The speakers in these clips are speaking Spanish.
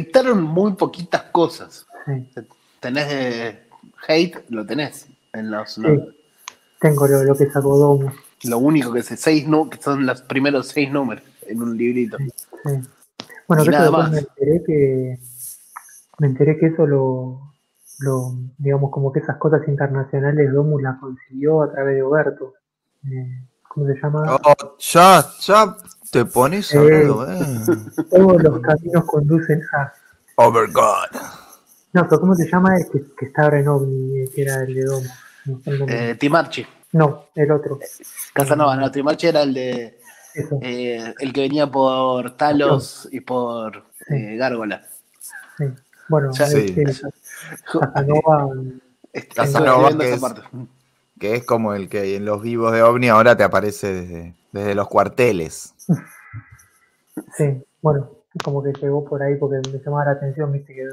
editaron muy poquitas cosas. Sí, Tenés de Hate, lo tenés. En los, sí. Tengo lo, lo que sacó Domus. Lo único que sé, seis nu- que son los primeros seis números en un librito. Sí. Bueno, eso nada más. me enteré que me enteré que eso lo, lo digamos como que esas cosas internacionales Domus las consiguió a través de Oberto. Eh, ¿Cómo se llama? Oh, ya, ya te pones a Eh. eh. Todos los caminos conducen a. Overgod. No, pero ¿cómo se llama? El que, que está ahora en OVNI, eh, que era el de Domus. No. Eh, Timarchi. No, el otro. Casanova, no, Timarchi era el de eh, el que venía por Talos y por eh, Gárgola. sí. Bueno, sí. este, Casanova, Estuve Casanova, escribiendo que esa es- parte. Que es como el que en los vivos de OVNI ahora te aparece desde, desde los cuarteles. Sí, bueno, como que llegó por ahí porque me llamaba la atención, viste que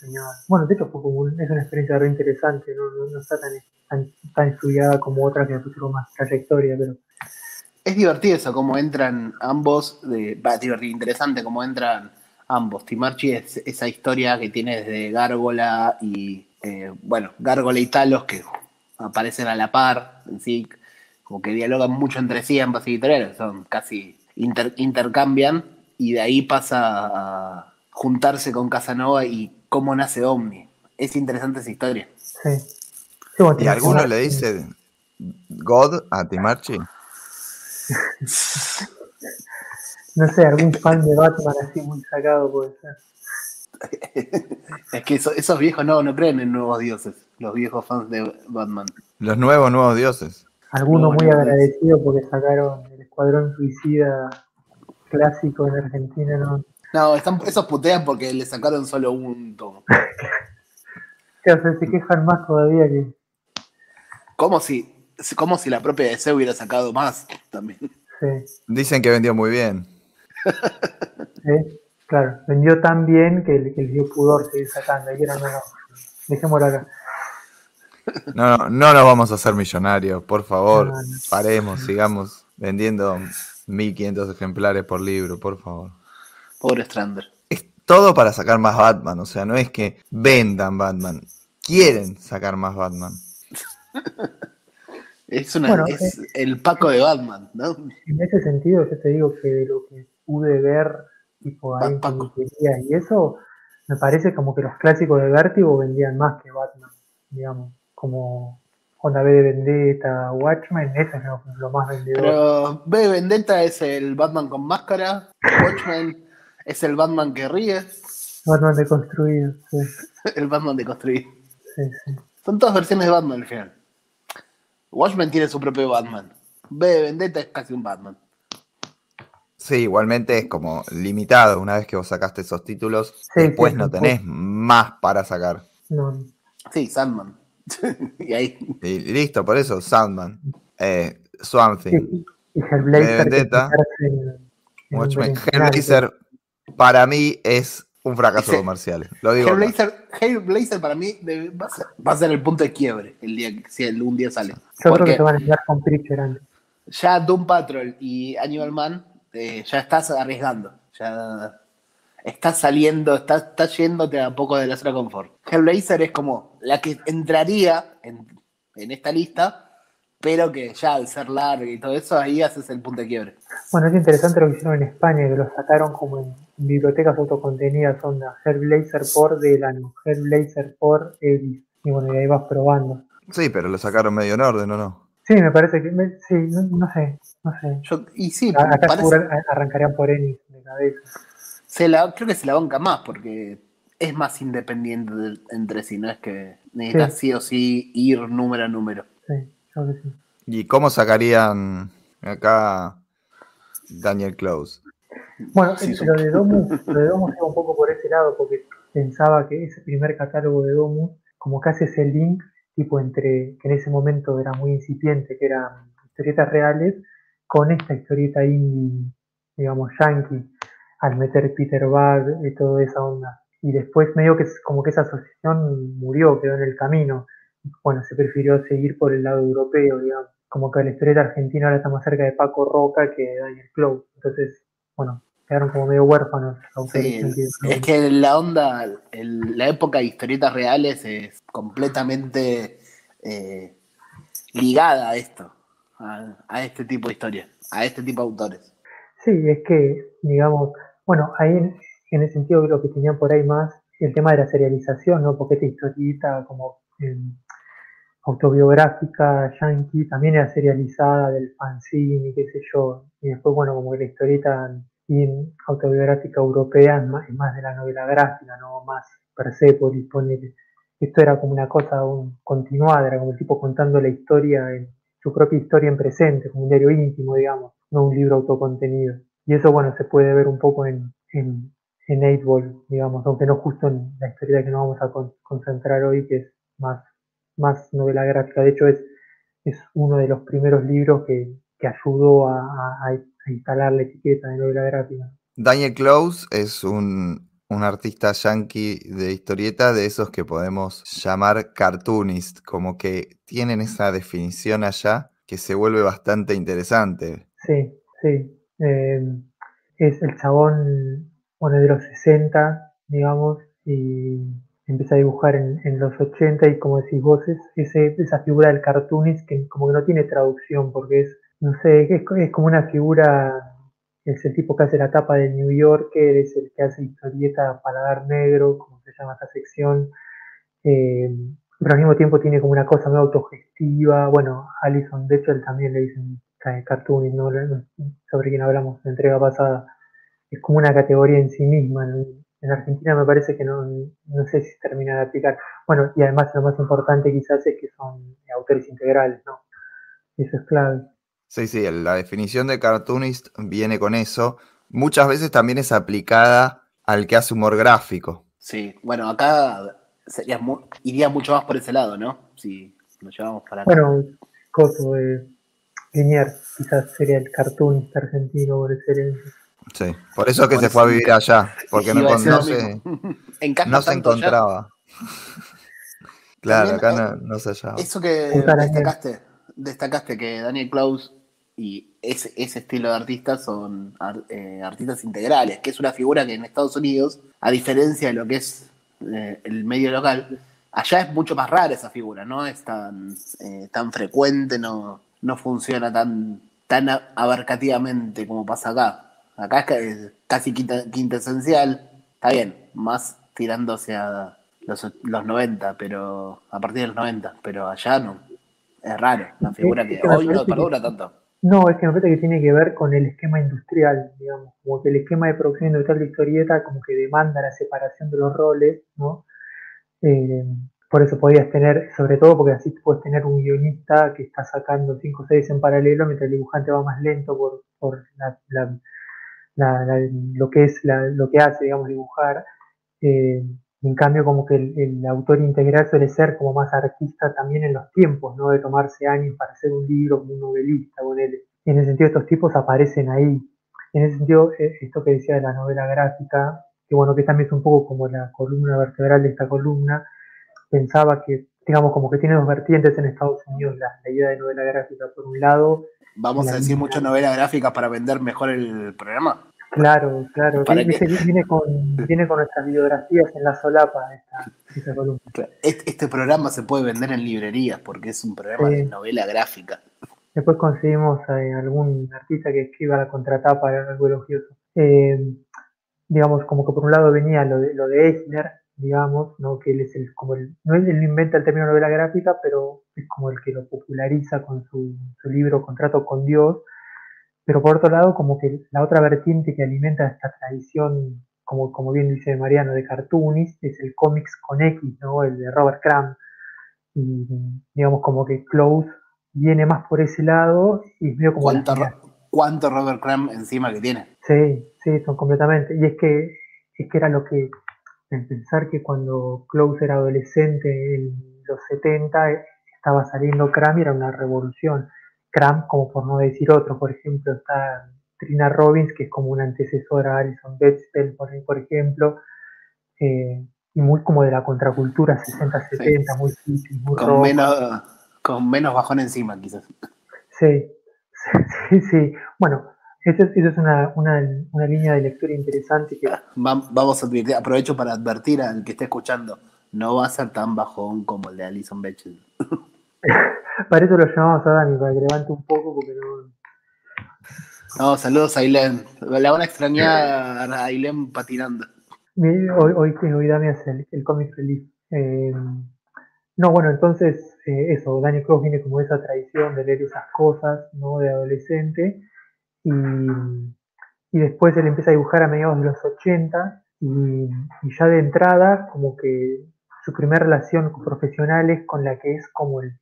tenía. Bueno, de hecho fue como un- es una experiencia re interesante, no, no, no está tan, tan, tan estudiada como otras que pusieron más trayectoria, pero Es divertido eso, como entran ambos, de, va, divertido, interesante como entran ambos. Timarchi es esa historia que tiene desde Gárgola y, eh, bueno, Gárgola y Talos que aparecen a la par, en sí, como que dialogan mucho entre sí ambas editoriales, son casi inter- intercambian y de ahí pasa a juntarse con Casanova y cómo nace Omni. Es interesante esa historia. sí. Sí, bueno, ¿Y alguno le dice God a Timarchi? No sé, algún fan de Batman así muy sacado puede ser. Es que eso- esos viejos no, no creen en nuevos dioses, los viejos fans de Batman. Los nuevos, nuevos dioses. Alguno No, muy no, no. agradecido porque sacaron el Escuadrón Suicida clásico en Argentina, ¿no? No, están, esos putean porque le sacaron solo un tomo. Que, o sea, se quejan más todavía que. Como si, como si la propia DC hubiera sacado más también. Sí. Dicen que vendió muy bien. ¿eh? Claro, vendió tan bien que, les dio pudor seguir sacando. Y era, no, no, dejémoslo acá. No, no, no nos vamos a hacer millonarios, por favor. No, no. Paremos, sigamos vendiendo 1500 ejemplares por libro, por favor. Pobre Strander. Es todo para sacar más Batman, o sea, no es que vendan Batman, quieren sacar más Batman. Es, una, Bueno, es el Paco de Batman, ¿no? En ese sentido, yo te digo que de lo que pude ver, tipo comiquerías y eso, me parece como que los clásicos de Vértigo vendían más que Batman, digamos, como Honda B de Vendetta, Watchmen, ese es lo, lo más vendedor. Pero B Vendetta es el Batman con máscara, Watchmen es el Batman que ríe, Batman deconstruido, sí, el Batman de construir. sí, sí. Son todas versiones de Batman al final. Watchmen tiene su propio Batman. B Vendetta es casi un Batman. Sí, igualmente es como limitado. Una vez que vos sacaste esos títulos, Sí, después sí, no tenés más para sacar. No, Sí, Sandman. y ahí. Y listo, por eso, Sandman, eh, Swamp Thing, sí, y Vendetta, Watchmen, Hellblazer, para mí es un fracaso comercial. Lo digo. Hellblazer, Hellblazer para mí debe- va, a ser, va a ser el punto de quiebre el día que si un día sale. Yo creo que se van a enviar con Preacher ya Doom Patrol y Animal Man eh, ya estás arriesgando. Ya estás saliendo, estás, estás yéndote a poco de la zona de confort. Hellblazer es como la que entraría en, en esta lista, pero que ya al ser larga y todo eso, ahí haces el punto de quiebre. Bueno, es interesante lo que hicieron en España, que lo sacaron como en bibliotecas autocontenidas, onda Hellblazer por Delano, Hellblazer por Ellis. Y bueno, y ahí vas probando. Sí, pero lo sacaron medio en orden, ¿o no? Sí, me parece que, me- sí, no, no sé, no sé. Yo, y sí, A- Acá parece- arrancarían por Ennis de cabeza. se la, creo que se la banca más porque es más independiente entre sí, no es que necesitas sí. o sí ir número a número. Sí, yo creo que sí. ¿Y cómo sacarían acá Daniel Close? Bueno, Sí, lo de Domus, lo de Domus iba un poco por ese lado, porque pensaba que ese primer catálogo de Domus, como que hace ese link, tipo entre, que en ese momento era muy incipiente, que eran historietas reales, con esta historieta indie, digamos, yankee, al meter Peter Bag y toda esa onda. Y después medio que como que esa asociación murió, quedó en el camino. Bueno, se prefirió seguir por el lado europeo, digamos. Como que la historieta argentina ahora está más cerca de Paco Roca que de Daniel Close. Entonces, bueno, quedaron como medio huérfanos. Sí, es que la onda, la época de historietas reales es completamente eh, ligada a esto, a, este tipo de historias, a este tipo de autores. Sí, es que, digamos, bueno, ahí en, el sentido de lo que tenían por ahí más, el tema de la serialización, ¿no? Porque esta historieta como em, autobiográfica yankee también era serializada del fanzine y qué sé yo. Y después, bueno, como que la historieta autobiográfica europea es más, de la novela gráfica, no más Persepolis, ponele. Esto era como una cosa continuada, era como el tipo contando la historia, en, su propia historia en presente, como un diario íntimo, digamos, no un libro autocontenido. Y eso, bueno, se puede ver un poco en, en, en digamos, aunque no justo en la historia que nos vamos a concentrar hoy, que es más, más novela gráfica. De hecho, es, es uno de los primeros libros que, que ayudó a, a, instalar la etiqueta de novela gráfica. Daniel Close es un, un artista yankee de historieta de esos que podemos llamar cartoonist, como que tienen esa definición allá que se vuelve bastante interesante. Sí, sí. Eh, es el chabón, bueno, de los 60, digamos, y empieza a dibujar en, los 80 y como decís vos, es esa figura del cartoonist que como que no tiene traducción porque es, no sé, es, es como una figura es el tipo que hace la tapa de New Yorker, es el que hace historieta Paladar Negro, como se llama esta sección, eh, pero al mismo tiempo tiene como una cosa muy autogestiva, bueno, Alison de hecho él también le dicen cartoon, ¿no? sobre quien hablamos en la entrega pasada, es como una categoría en sí misma, en Argentina me parece que no, no sé si termina de aplicar, bueno, y además lo más importante quizás es que son autores integrales, ¿no? Eso es clave. Sí, sí, la definición de cartoonist viene con eso. Muchas veces también es aplicada al que hace humor gráfico. Sí, bueno, acá sería iría mucho más por ese lado, ¿no? Si nos llevamos para acá. Bueno, Coso de Liniers quizás sería el cartoonist argentino por excelencia. Sí, por eso que se fue a vivir allá, porque no, se, no se encontraba. claro, acá no, se hallaba. Eso que destacaste, destacaste que Daniel Klaus y ese, ese estilo de artistas son eh, artistas integrales, que es una figura que en Estados Unidos, a diferencia de lo que es eh, el medio local, allá es mucho más rara esa figura, no es tan, eh, tan frecuente, no, no funciona tan, tan abarcativamente como pasa acá. Acá es casi quintesencial, está bien, más tirándose a los, los 90, pero a partir de los 90, pero allá no. Es raro, la figura que hoy no perdura tanto. No, es que me parece que tiene que ver con el esquema industrial, digamos, como que el esquema de producción industrial de historieta como que demanda la separación de los roles, ¿no? Eh, por eso podías tener, sobre todo porque así puedes tener un guionista que está sacando 5 o 6 en paralelo mientras el dibujante va más lento por, por lo que es lo que hace, digamos, dibujar. Eh, en cambio, como que el, autor integral suele ser como más artista también en los tiempos, ¿no? De tomarse años para hacer un libro como un novelista, con él. En ese sentido, estos tipos aparecen ahí. En ese sentido, e, esto que decía de la novela gráfica, que bueno, que también es un poco como la columna vertebral de esta columna, pensaba que, digamos, como que tiene dos vertientes en Estados Unidos la, idea de novela gráfica. Por un lado... Vamos a decir mucho novela gráfica para vender mejor el programa. Claro, claro. Viene, con, viene con nuestras biografías en la solapa esta, columna. Este, programa se puede vender en librerías porque es un programa de novela gráfica. Después conseguimos a algún artista que escriba la contratapa, algo elogioso. Eh, digamos, como que por un lado venía lo de, lo de Eisner, digamos, ¿no? que él es el, como el, no él inventa el término novela gráfica, pero es como el que lo populariza con su, su libro Contrato con Dios, pero por otro lado, como que la otra vertiente que alimenta esta tradición, como, como bien dice Mariano, de cartoonist, es el cómics con X, ¿no? El de Robert Crumb. Y digamos como que Close viene más por ese lado y veo como... ¿Cuánto, Robert Crumb encima que tiene? Sí, sí, son completamente. Y es que, es que era lo que, en pensar que cuando Close era adolescente en los 70, estaba saliendo Crumb y era una revolución Cram, como por no decir otro, por ejemplo, está Trina Robbins, que es como una antecesora a Alison Bechdel, por, por ejemplo, eh, y muy como de la contracultura 60-70, muy muy con menos Con menos bajón encima, quizás. Sí, sí, sí. Bueno, Esa es, una, línea de lectura interesante que... Vamos a advertir, aprovecho para advertir al que esté escuchando, no va a ser tan bajón como el de Alison Bechdel. para eso lo llamamos a Dani, para que levante un poco, porque no... No, saludos a Ailén. La van a extrañar a Ailén patinando. Hoy, hoy, hoy Dani hace el, cómic feliz. Eh, no, bueno, entonces eh, eso, Dani Cross viene como esa tradición de leer esas cosas, ¿no? De adolescente. Y, y después él empieza a dibujar a mediados de los 80 y, ya de entrada como que su primera relación profesional es con la que es como el,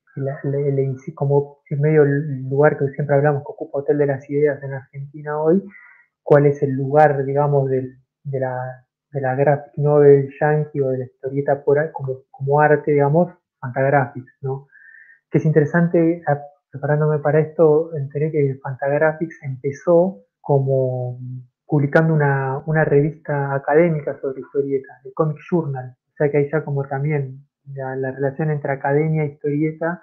como en medio el lugar que siempre hablamos que ocupa Hotel de las Ideas en Argentina hoy, cuál es el lugar, digamos, de, la, de la graphic novel yankee o de la historieta por, como, como arte, digamos, Fantagraphics, ¿no? Que es interesante, preparándome para esto, enteré que Fantagraphics empezó como publicando una, revista académica sobre historieta, el Comic Journal. O sea que ahí ya como también la, relación entre academia e historieta,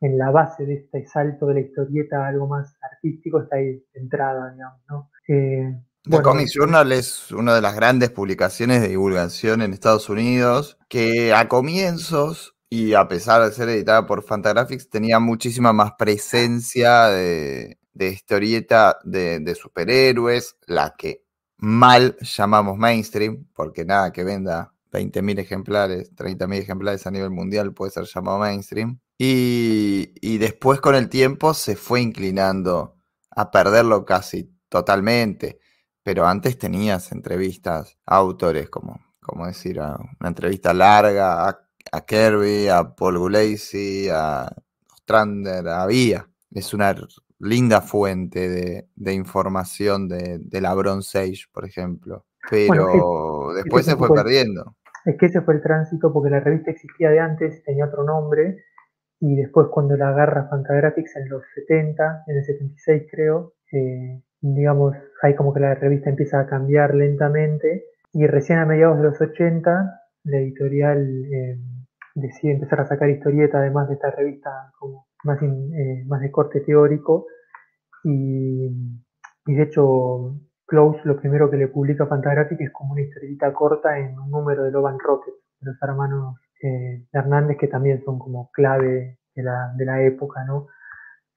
en la base de este salto de la historieta a algo más artístico, está ahí centrada, digamos, ¿no? Eh, The Comic Journal es una de las grandes publicaciones de divulgación en Estados Unidos que a comienzos y a pesar de ser editada por Fantagraphics, tenía muchísima más presencia de, historieta de, superhéroes, la que mal llamamos mainstream, porque nada que venda 20.000 ejemplares, 30.000 ejemplares a nivel mundial puede ser llamado mainstream. Y, y, después con el tiempo se fue inclinando a perderlo casi totalmente. Pero antes tenías entrevistas a autores, como, como decir, una entrevista larga a a Kirby, a Paul Gulacy, a Ostrander, a Vía. Es una linda fuente de, información de, la Bronze Age, por ejemplo. Pero después se fue, perdiendo. Es que ese fue el tránsito porque la revista existía de antes, tenía otro nombre, y después cuando la agarra Fantagraphics en los 70, en el 76 creo, eh, digamos, hay como que la revista empieza a cambiar lentamente, y recién a mediados de los 80, la editorial... Eh, decide empezar a sacar historieta además de esta revista como más, eh, más de corte teórico y, de hecho Close lo primero que le publica Fantagraphic es como una historieta corta en un número de Loban Rocket, de los hermanos eh, Hernández que también son como clave de la, de la época, ¿no?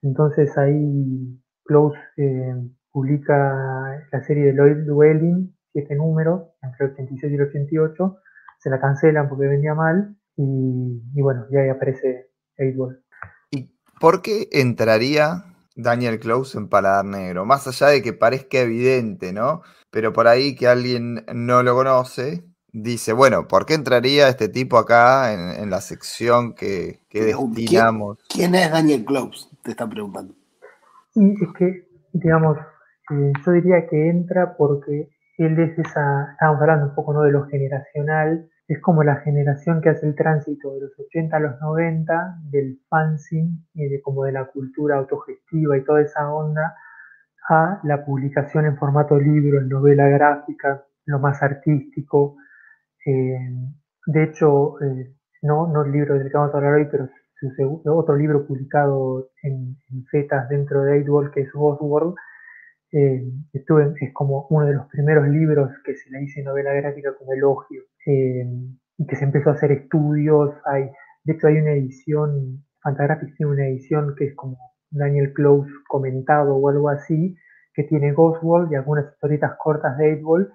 Entonces ahí Close eh, publica la serie de Lloyd Dwelling, siete números, entre el 86 y el 88, se la cancelan porque vendía mal, y, bueno, ya ahí aparece 8 ¿Y por qué entraría Daniel Close en Paladar Negro? Más allá de que parezca evidente, ¿no? Pero por ahí que alguien no lo conoce, dice, bueno, ¿por qué entraría este tipo acá en, la sección que, que destinamos? ¿Quién, es Daniel Close? Te están preguntando. Y es que, digamos, eh, yo diría que entra porque él es esa, estábamos hablando un poco ¿no? de lo generacional, es como la generación que hace el tránsito de los 80 a los 90 del fanzine y de como de la cultura autogestiva y toda esa onda a la publicación en formato libro, en novela gráfica, lo más artístico. Eh, de hecho, eh, no, no el libro del que vamos a hablar hoy, pero otro libro publicado en, en Fetas dentro de Eightwall, que es World eh, es como uno de los primeros libros que se le dice novela gráfica como elogio, eh, y que se empezó a hacer estudios. Hay, de hecho, hay una edición, Fantagraphics tiene una edición que es como Daniel Close comentado o algo así, que tiene Ghostwall y algunas historietas cortas de Eightwall,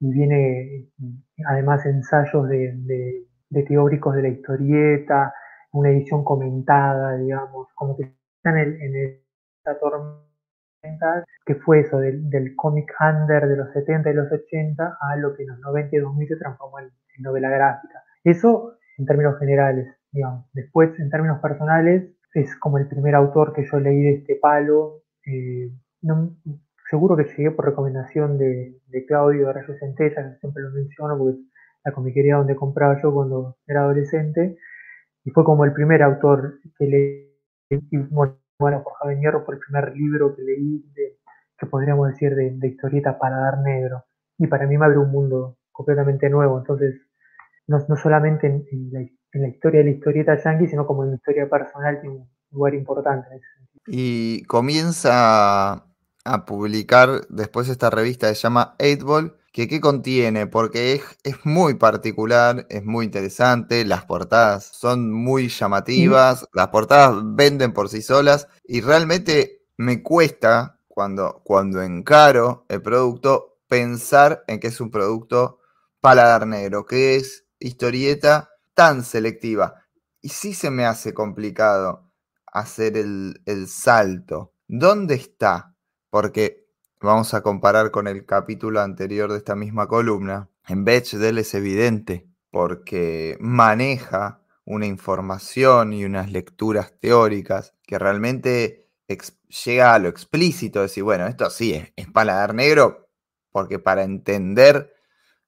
y viene además ensayos de, teóricos de la historieta, una edición comentada, digamos, como que están en el, en que fue eso del, del cómic under de los 70 y los 80 a lo que en los 90 y 2000 se transformó en, novela gráfica. Eso en términos generales, digamos. Después, en términos personales, es como el primer autor que yo leí de este palo. Eh, seguro que llegué por recomendación de, Claudio de Rayos Centella, que siempre lo menciono porque es la comiquería donde compraba yo cuando era adolescente. Y fue como el primer autor que leí bueno, por Javier Hierro por el primer libro que leí, de, que podríamos decir de, historieta para dar negro. Y para mí me abrió un mundo completamente nuevo. Entonces, no, solamente en, la, historia de la historieta yankee, sino como en mi historia personal tiene un lugar importante Y comienza a publicar después esta revista que se llama 8 que qué contiene, porque es, es, muy particular, es muy interesante, las portadas son muy llamativas, las portadas venden por sí solas y realmente me cuesta cuando, cuando encaro el producto pensar en que es un producto paladar negro, que es historieta tan selectiva. Y sí se me hace complicado hacer el, el salto. ¿Dónde está? Porque vamos a comparar con el capítulo anterior de esta misma columna, en Bechdel es evidente porque maneja una información y unas lecturas teóricas que realmente llega a lo explícito, decir, bueno, esto sí es, es paladar negro, porque para entender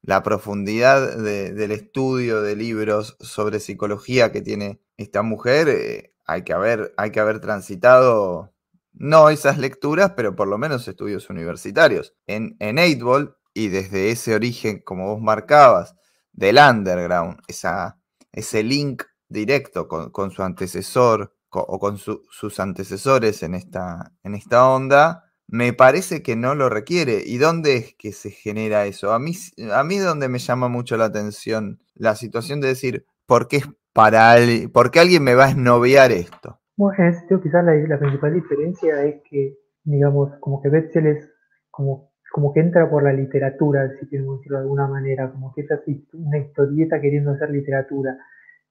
la profundidad del estudio de libros sobre psicología que tiene esta mujer, eh, hay, que haber, hay que haber transitado no esas lecturas, pero por lo menos estudios universitarios. En, en 8 y desde ese origen, como vos marcabas, del underground, esa, ese link directo con, su antecesor o con sus antecesores en esta, en esta onda, me parece que no lo requiere. ¿Y dónde es que se genera eso? A mí, a mí es donde me llama mucho la atención la situación de decir, ¿por qué, es para, ¿por qué alguien me va a esnoviar esto? Bueno, en ese sentido quizás la, principal diferencia es que, digamos, como que Betzel es como, como que entra por la literatura, si queremos decirlo de alguna manera, como que es así una historieta queriendo hacer literatura.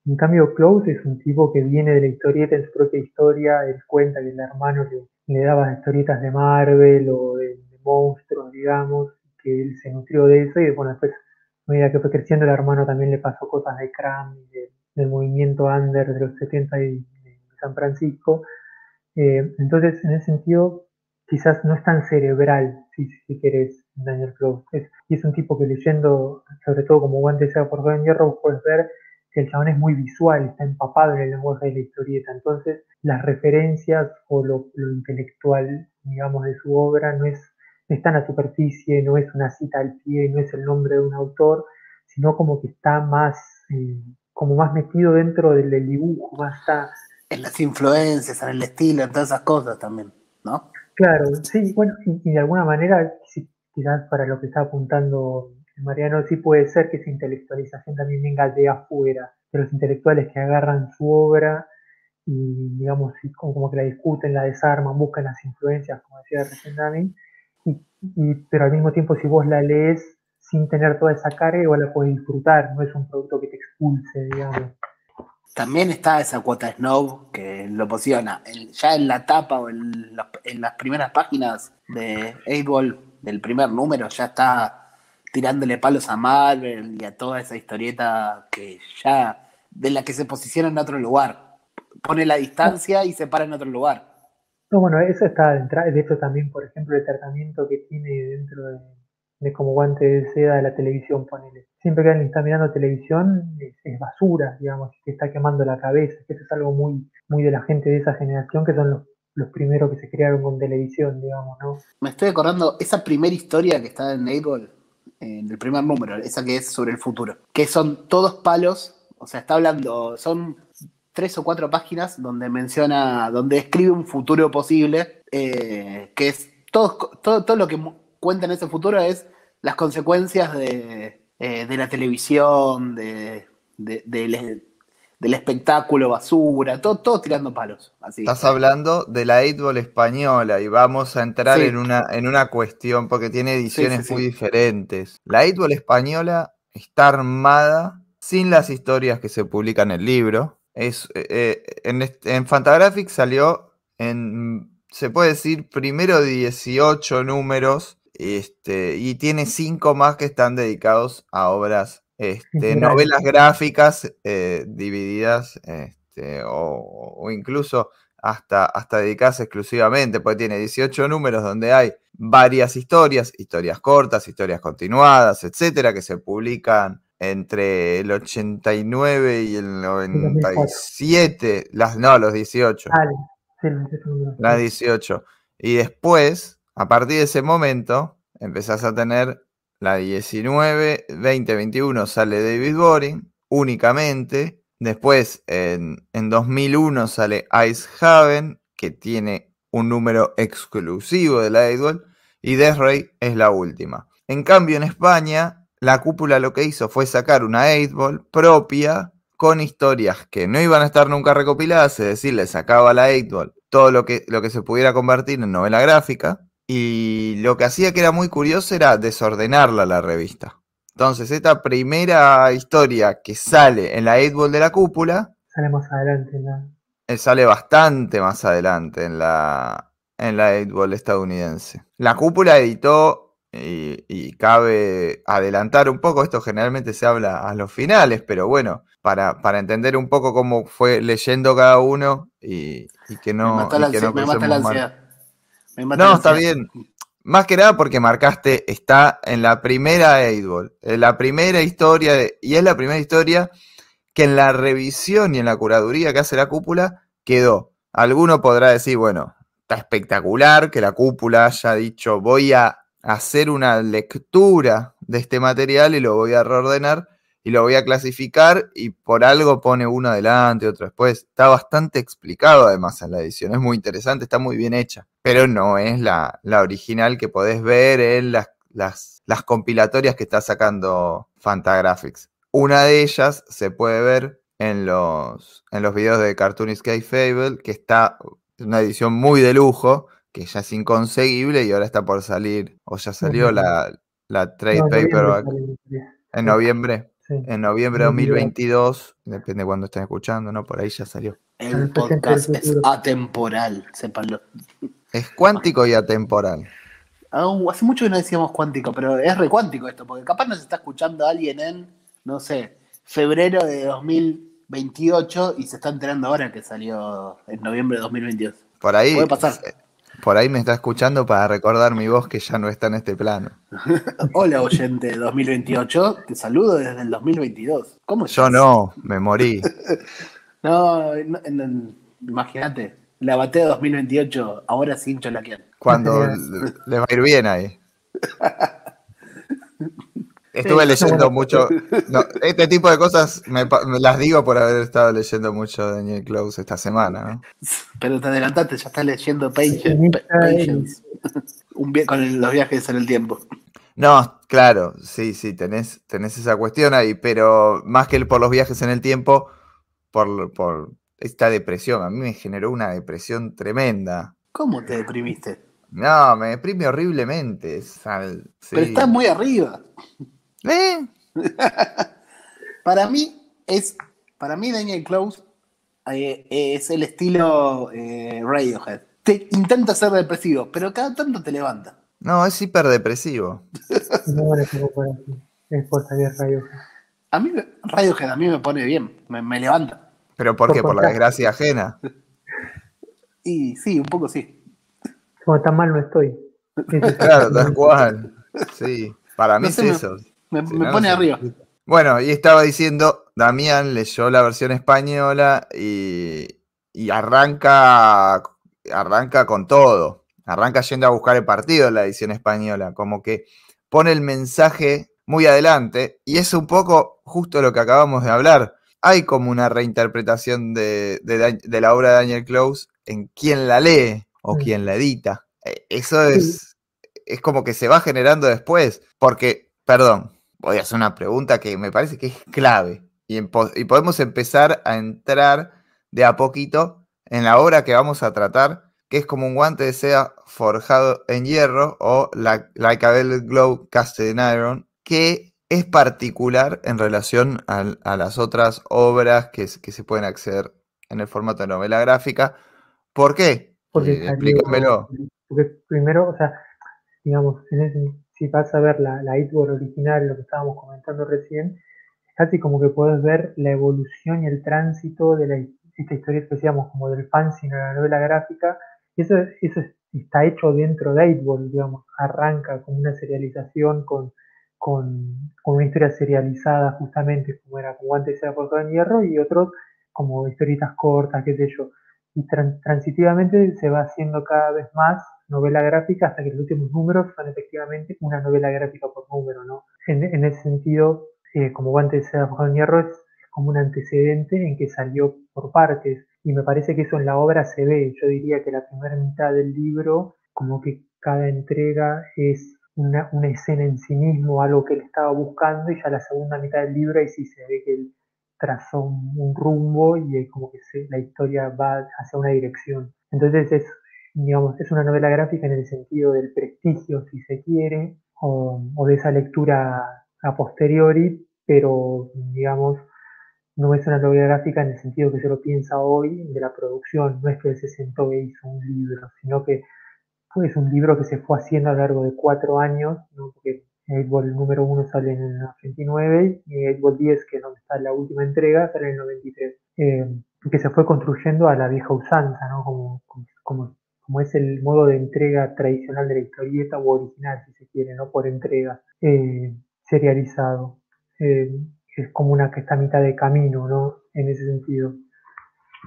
En cambio, Klaus es un tipo que viene de la historieta en su propia historia, él cuenta que el hermano le, le daba historietas de Marvel o de, monstruos, digamos, que él se nutrió de eso y bueno, después, a medida que fue creciendo, el hermano también le pasó cosas de Cram, del movimiento under de los 70 y San Francisco. Eh, entonces, en ese sentido, quizás no es tan cerebral, si, si querés, Daniel Close. y es un tipo que leyendo, sobre todo como Guante sea por Ben Hierro, puedes ver que el chabón es muy visual, está empapado en el lenguaje de la historieta. Entonces, las referencias o lo, intelectual, digamos, de su obra no es, está en la superficie, no es una cita al pie, no es el nombre de un autor, sino como que está más, eh, como más metido dentro del, del dibujo, más está en las influencias, en el estilo, en todas esas cosas también, ¿no? Claro, sí, bueno, y, de alguna manera, quizás para lo que está apuntando Mariano, sí puede ser que esa intelectualización también venga de afuera, de los intelectuales que agarran su obra y, digamos, como, que la discuten, la desarman, buscan las influencias, como decía recién Dani, y, pero al mismo tiempo si vos la lees sin tener toda esa carga, igual la puedes disfrutar, no es un producto que te expulse, digamos también está esa cuota Snow que lo posiciona ya en la tapa o en, las primeras páginas de 8 del primer número, ya está tirándole palos a Marvel y a toda esa historieta que ya de la que se posiciona en otro lugar. Pone la distancia y se para en otro lugar. No, bueno, eso está de hecho también, por ejemplo, el tratamiento que tiene dentro de de como guante de seda de la televisión, ponele. Siempre que alguien está mirando televisión es, basura, digamos, que está quemando la cabeza, eso es algo muy, muy de la gente de esa generación, que son los, los primeros que se crearon con televisión, digamos, ¿no? Me estoy acordando, esa primera historia que está en Able, en el primer número, esa que es sobre el futuro, que son todos palos, o sea, está hablando, son tres o cuatro páginas donde menciona, donde escribe un futuro posible, eh, que es todo, todo, todo lo que cuenta en ese futuro es las consecuencias de, eh, la televisión, de, del espectáculo basura, todo, todo tirando palos. Así. Estás hablando de la 8 española y vamos a entrar en, una, en una cuestión porque tiene ediciones muy diferentes. La 8 española está armada sin las historias que se publican en el libro. Es, eh, eh, en, en Fantagraphic salió en, se puede decir, primero 18 números este, y tiene cinco más que están dedicados a obras, este, novelas gráficas eh, divididas, este, o, incluso hasta, hasta dedicadas exclusivamente, porque tiene 18 números donde hay varias historias, historias cortas, historias continuadas, etcétera, que se publican entre el 89 y el 97, las, no, los 18. Las 18. Y después a partir de ese momento empezás a tener la 19, 20, 21 sale David Boring únicamente. Después en, 2001 sale Ice Haven, que tiene un número exclusivo de la 8 y Death Ray es la última. En cambio, en España, la cúpula lo que hizo fue sacar una 8 propia con historias que no iban a estar nunca recopiladas, es decir, le sacaba la 8 todo lo que, lo que se pudiera convertir en novela gráfica, y lo que hacía que era muy curioso era desordenarla la revista. Entonces, esta primera historia que sale en la 8 de la cúpula. Sale más adelante, ¿no? Eh, sale bastante más adelante en la, en la 8 estadounidense. La cúpula editó, y, cabe adelantar un poco, esto generalmente se habla a los finales, pero bueno, para, para entender un poco cómo fue leyendo cada uno y, que no. Me mata la, ansiedad. No, está bien. Más que nada porque marcaste, está en la primera 8 en la primera historia, y es la primera historia que en la revisión y en la curaduría que hace la cúpula quedó. Alguno podrá decir, bueno, está espectacular que la cúpula haya dicho, voy a hacer una lectura de este material y lo voy a reordenar y lo voy a clasificar y por algo pone uno adelante, otro después. Está bastante explicado además en la edición, es muy interesante, está muy bien hecha, pero no es la, original que podés ver en las, las, compilatorias que está sacando Fantagraphics. Una de ellas se puede ver en los, en los videos de Cartoon Sky Fable, que está una edición muy de lujo, que ya es inconseguible y ahora está por salir, o ya salió la, la trade paperback en noviembre. En noviembre de 2022, depende de cuándo estén escuchando, ¿no? Por ahí ya salió. El podcast es atemporal, sépanlo. Es cuántico y atemporal. hace mucho que no decíamos cuántico, pero es recuántico esto, porque capaz nos está escuchando alguien en, no sé, febrero de 2028 y se está enterando ahora que salió en noviembre de 2022. Por ahí. Puede pasar. Por ahí me está escuchando para recordar mi voz que ya no está en este plano. Hola, oyente 2028. Te saludo desde el 2022. ¿Cómo estás? Yo no, me morí. no, imagínate. La batea 2028, ahora sin cholaquear. Cuando le va a ir bien ahí. Estuve leyendo mucho. este tipo de cosas me, las digo por haber estado leyendo mucho Daniel Close esta semana, ¿no? Pero te adelantaste, ya estás leyendo Patience. con los viajes en el tiempo. No, claro, sí, sí, tenés, tenés esa cuestión ahí, pero más que por los viajes en el tiempo, por, por esta depresión. A mí me generó una depresión tremenda. ¿Cómo te deprimiste? No, me deprime horriblemente. Pero estás muy arriba. ¿Eh? para mí es, para mí Daniel Close eh, es el estilo eh, Radiohead. Te intenta ser depresivo, pero cada tanto te levanta. No, es hiperdepresivo. no, es por Radiohead. A mí Radiohead a mí me pone bien, me, levanta. ¿Pero por qué? ¿Por la desgracia ajena? Y sí, un poco sí. Como tan mal no estoy. claro, tal cual. Sí, para mí es eso. Me, pone arriba. Bueno, y estaba diciendo, Damián leyó la versión española y, arranca, arranca con todo. Arranca yendo a buscar el partido en la edición española. Como que pone el mensaje muy adelante. Y es un poco justo lo que acabamos de hablar. Hay como una reinterpretación de, la obra de Daniel Close en quién la lee o mm. quién la edita. E, eso es, es como que se va generando después. Porque, perdón, voy a hacer una pregunta que me parece que es clave. Y, podemos empezar a entrar de a poquito en la obra que vamos a tratar, que es como un guante de seda forjado en hierro o Like a Glow Casted in Iron, que es particular en relación a, las otras obras que, se pueden acceder en el formato de novela gráfica. ¿Por qué? Porque eh, explícamelo. Porque primero, o sea, digamos, si vas a ver la, la original, lo que estábamos comentando recién, casi como que puedes ver la evolución y el tránsito de la, esta historia que decíamos como del fanzine a la novela gráfica, y eso, eso está hecho dentro de 8 digamos, arranca con una serialización, con, con, una historia serializada justamente como era como antes era por en hierro, y otros como historietas cortas, qué sé yo, y transitivamente se va haciendo cada vez más novela gráfica hasta que los últimos números son efectivamente una novela gráfica por número, ¿no? En, ese sentido, eh, como antes se ha en hierro, es como un antecedente en que salió por partes. y me parece que eso en la obra se ve. Yo diría que la primera mitad del libro, como que cada entrega es una, escena en sí mismo, algo que él estaba buscando, y ya la segunda mitad del libro ahí sí se ve que él trazó un, rumbo y como que la historia va hacia una dirección. Entonces es, digamos, es una novela gráfica en el sentido del prestigio, si se quiere, o, o de esa lectura a posteriori, pero digamos, no es una novela gráfica en el sentido que se lo piensa hoy de la producción, no es que él se sentó e hizo un libro, sino que es un libro que se fue haciendo a lo largo de cuatro años, ¿no? porque el número uno sale en el 89 y el 10, que es donde está la última entrega, sale en el 93, eh, que se fue construyendo a la vieja usanza, ¿no? como, como, como es el modo de entrega tradicional de la historieta o original, si se quiere, no por entrega, eh, serializado. Eh, es como una que está a mitad de camino, ¿no? En ese sentido.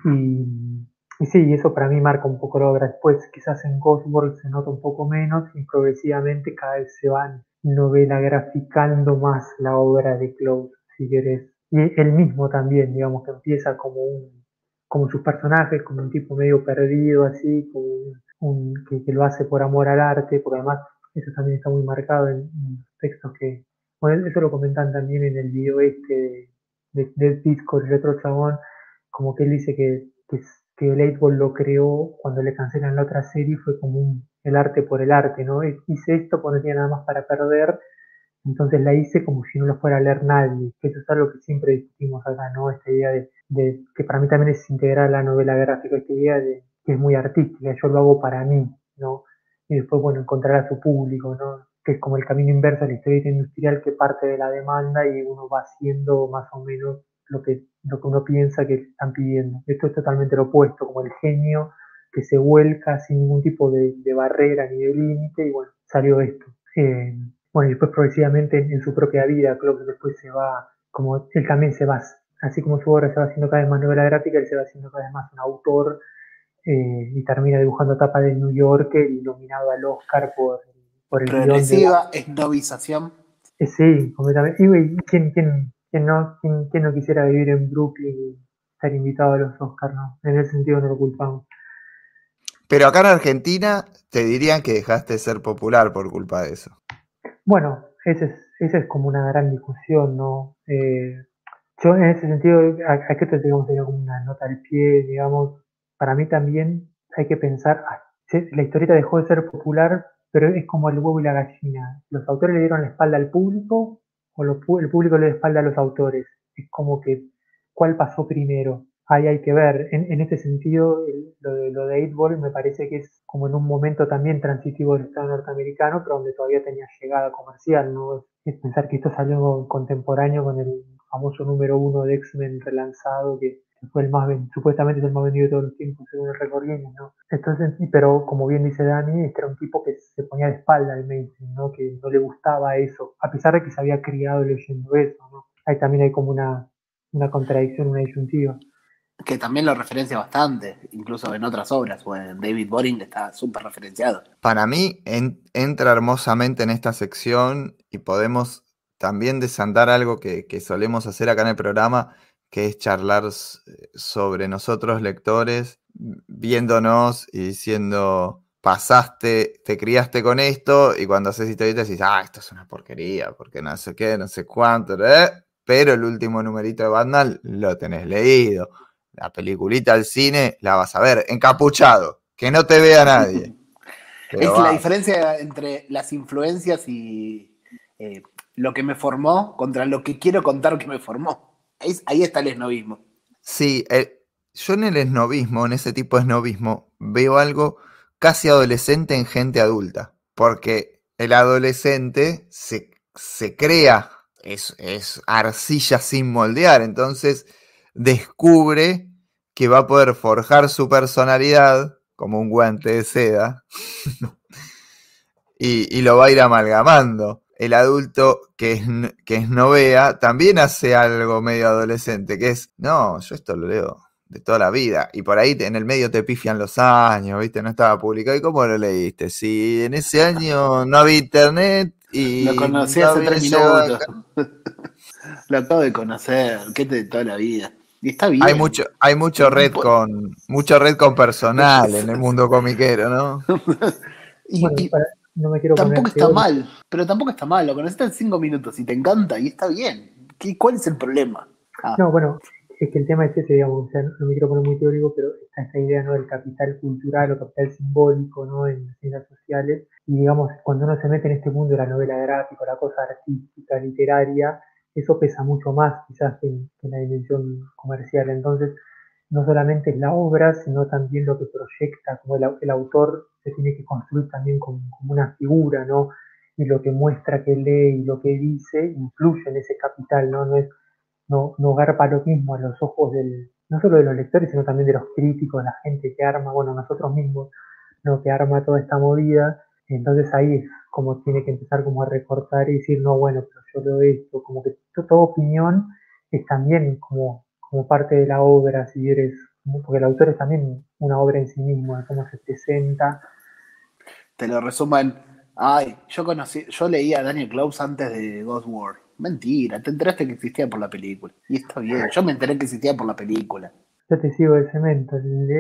Y, y sí, eso para mí marca un poco la obra. Después, quizás en Ghost World se nota un poco menos y progresivamente cada vez se van novela graficando más la obra de Close, si querés. Y él mismo también, digamos, que empieza como un como sus personajes, como un tipo medio perdido, así, como un, que, lo hace por amor al arte, porque además eso también está muy marcado en, en textos que, bueno, eso lo comentan también en el video este de, del disco el Retro Chabón, como que él dice que, que, que el lo creó cuando le cancelan la otra serie, fue como un, el arte por el arte, ¿no? Hice esto porque no tenía nada más para perder, entonces la hice como si no lo fuera a leer nadie, que eso es algo que siempre discutimos acá, ¿no? Esta idea de, que para mí también es integrar la novela gráfica, esta idea de que es muy artística, yo lo hago para mí, ¿no? Y después, bueno, encontrar a su público, ¿no? que es como el camino inverso a la historia industrial que parte de la demanda y uno va haciendo más o menos lo que, lo que uno piensa que están pidiendo. Esto es totalmente lo opuesto, como el genio que se vuelca sin ningún tipo de, barrera ni de límite y bueno, salió esto. Eh, bueno, y después progresivamente en, su propia vida, que después se va, como él también se va, así como su obra se va haciendo cada vez más novela gráfica, él se va haciendo cada vez más un autor eh, y termina dibujando tapa de New York y nominado al Oscar por por el Progresiva esnovización. Eh, sí, completamente. Y, ¿quién, quién, quién no, quién, no quisiera vivir en Brooklyn y estar invitado a los Oscars? No, en ese sentido no lo culpamos. Pero acá en Argentina te dirían que dejaste de ser popular por culpa de eso. Bueno, esa es, ese es como una gran discusión, ¿no? Eh, yo en ese sentido, aquí te digamos, como una nota al pie, digamos, para mí también hay que pensar, ah, la historieta dejó de ser popular pero es como el huevo y la gallina. ¿Los autores le dieron la espalda al público o el público le espalda a los autores? Es como que, ¿cuál pasó primero? Ahí hay que ver. En, este sentido, lo de, lo de Ball me parece que es como en un momento también transitivo del Estado norteamericano, pero donde todavía tenía llegada comercial, ¿no? Es pensar que esto salió contemporáneo con el famoso número uno de X-Men relanzado que fue el más supuestamente es el más vendido de todos los tiempos según el récord ¿no? Entonces, pero como bien dice Dani, este era un tipo que se ponía de espalda al mainstream, ¿no? Que no le gustaba eso, a pesar de que se había criado leyendo eso, ¿no? Ahí también hay como una, una contradicción, una disyuntiva. Que también lo referencia bastante, incluso en otras obras, pues David Boring está súper referenciado. Para mí entra hermosamente en esta sección y podemos también desandar algo que, que solemos hacer acá en el programa, que es charlar sobre nosotros lectores, viéndonos y diciendo, pasaste, te criaste con esto y cuando haces historietas decís, ah, esto es una porquería, porque no sé qué, no sé cuánto, ¿eh? pero el último numerito de Batman lo tenés leído. La peliculita al cine la vas a ver encapuchado, que no te vea nadie. es la diferencia entre las influencias y eh, lo que me formó contra lo que quiero contar que me formó. Ahí, está el esnovismo. Sí, yo en el esnovismo, en ese tipo de esnovismo, veo algo casi adolescente en gente adulta. Porque el adolescente se, crea, es, es arcilla sin moldear. Entonces descubre que va a poder forjar su personalidad como un guante de seda y, y, lo va a ir amalgamando el adulto que es, que es novea también hace algo medio adolescente, que es, no, yo esto lo leo de toda la vida. Y por ahí en el medio te pifian los años, ¿viste? No estaba publicado. ¿Y cómo lo leíste? Si en ese año no había internet y... Lo conocí hace tres minutos. lo acabo de conocer, ¿qué de toda la vida? Y está bien. Hay mucho, hay mucho red con, mucho red con personal en el mundo comiquero, ¿no? Y- Bueno, y para- no me quiero tampoco poner está mal, pero tampoco está mal. Lo conoces en cinco minutos y te encanta y está bien. ¿Qué, ¿Cuál es el problema? Ah, No, bueno, es que el tema es ese, digamos, o sea, no me quiero poner muy teórico, pero está esta idea, ¿no? Del capital cultural o capital simbólico, ¿no? En las ciencias sociales. Y digamos, cuando uno se mete en este mundo de la novela gráfica, la cosa artística, literaria, eso pesa mucho más quizás que en, que en la dimensión comercial. Entonces, no solamente es la obra, sino también lo que proyecta, como el autor se tiene que construir también como, como una figura, ¿no? Y lo que muestra que lee y lo que dice influye en ese capital, ¿no? No es no, no garpa lo mismo a los ojos del, no solo de los lectores, sino también de los críticos, la gente que arma, bueno, nosotros mismos, ¿no? que arma toda esta movida. Entonces ahí es como tiene que empezar como a recortar y decir, no, bueno, pero yo leo esto, como que to- toda opinión es también como, como parte de la obra, si eres, porque el autor es también una obra en sí mismo, de cómo se presenta. Te lo resumo en. Ay, yo conocí, yo leía a Daniel Close antes de Ghost War. Mentira, te enteraste que existía por la película. Y está bien, yo me enteré que existía por la película. Yo te sigo el cemento, el,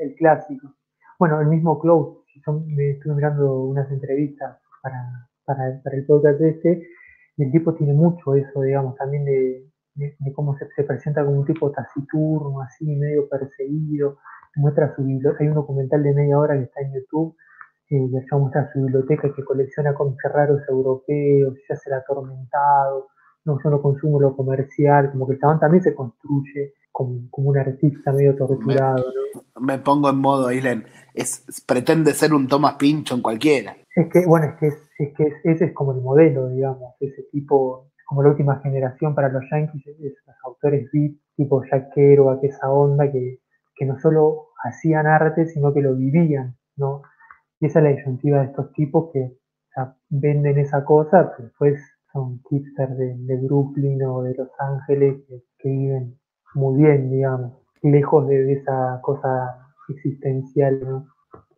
el- clásico. Bueno, el mismo Close, yo me estuve mirando unas entrevistas para, para, para el podcast este, y el tipo tiene mucho eso, digamos, también de, de- de cómo se, se presenta como un tipo taciturno, así, medio perseguido, muestra su biblioteca, hay un documental de media hora que está en YouTube, eh, ya muestra su biblioteca que colecciona cómics raros europeos, se hace el atormentado, no, yo no consumo lo comercial, como que el chabón también se construye como, como un artista medio torturado, ¿no? Me pongo en modo Ailen. Es, pretende ser un Thomas Pinchon cualquiera. Es que, bueno, es que, es, es que es- ese es como el modelo, digamos, ese tipo, como la última generación para los yankees, es- es los autores beat, tipo Jack Kerouac, esa onda que, que no solo hacían arte, sino que lo vivían, ¿no? Y esa es la disyuntiva de estos tipos que venden esa cosa, pero después son hipsters de, Brooklyn o de Los Ángeles que, viven muy bien, digamos, lejos de, esa cosa existencial, ¿no?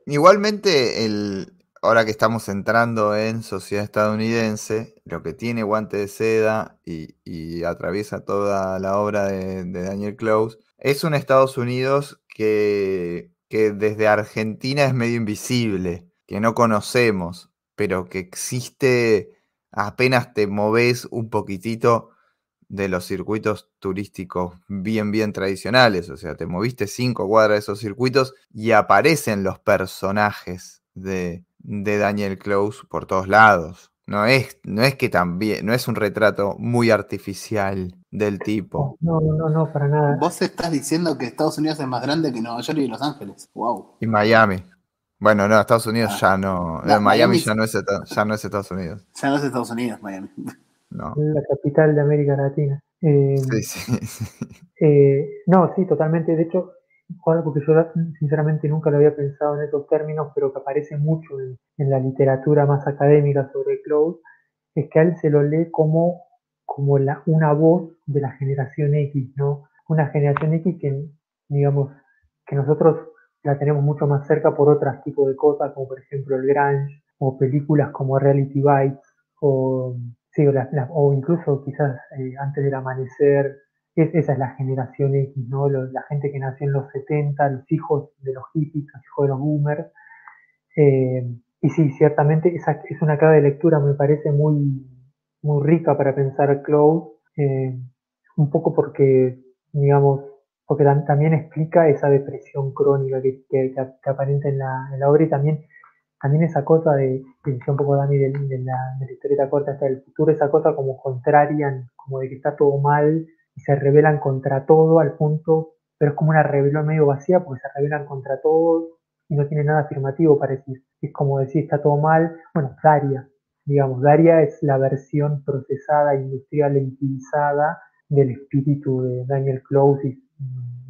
Igualmente, el, ahora que estamos entrando en sociedad estadounidense, lo que tiene Guante de Seda y, y atraviesa toda la obra de, de Daniel Close es un Estados Unidos que, que desde Argentina es medio invisible, que no conocemos, pero que existe apenas te moves un poquitito de los circuitos turísticos bien, bien tradicionales. O sea, te moviste cinco cuadras de esos circuitos y aparecen los personajes de, de Daniel Close por todos lados. No es, no es que también, no es un retrato muy artificial del tipo. No, no, no, para nada. Vos estás diciendo que Estados Unidos es más grande que Nueva York y Los Ángeles. Wow. Y Miami. Bueno, no, Estados Unidos Ah. ya no. No, eh, Miami, Miami- ya, no es, ya no es Estados Unidos. Ya no es Estados Unidos, Miami. No. la capital de América Latina. Eh, Sí, sí, sí. eh, no, sí, totalmente. De hecho, algo que yo sinceramente nunca lo había pensado en esos términos, pero que aparece mucho en, en la literatura más académica sobre Close, es que él se lo lee como, como una voz de la generación X, ¿no? Una generación X que, digamos, que nosotros la tenemos mucho más cerca por otros tipos de cosas, como por ejemplo el Grange, o películas como Reality Bites, o, sí, o, la- o incluso quizás eh, antes del amanecer, es- esa es la generación X, ¿no? La gente que nació en los 70, los hijos de los hippies, los hijos de los boomers. Eh, y sí, ciertamente esa es una clave de lectura, me parece muy, muy rica para pensar Close, eh, un poco porque, digamos, porque tam- también explica esa depresión crónica que, que- que- que aparenta en la, en la obra y también, también esa cosa de, que decía un poco Dani de, de la, de la historieta corta hasta el futuro, esa cosa como contrarian, como de que está todo mal y se rebelan contra todo al punto, pero es como una rebelión medio vacía porque se rebelan contra todo y no tiene nada afirmativo para decir. Es como decir está todo mal. Bueno, Daria, digamos, Daria es la versión procesada, industrial e utilizada del espíritu de Daniel Close y,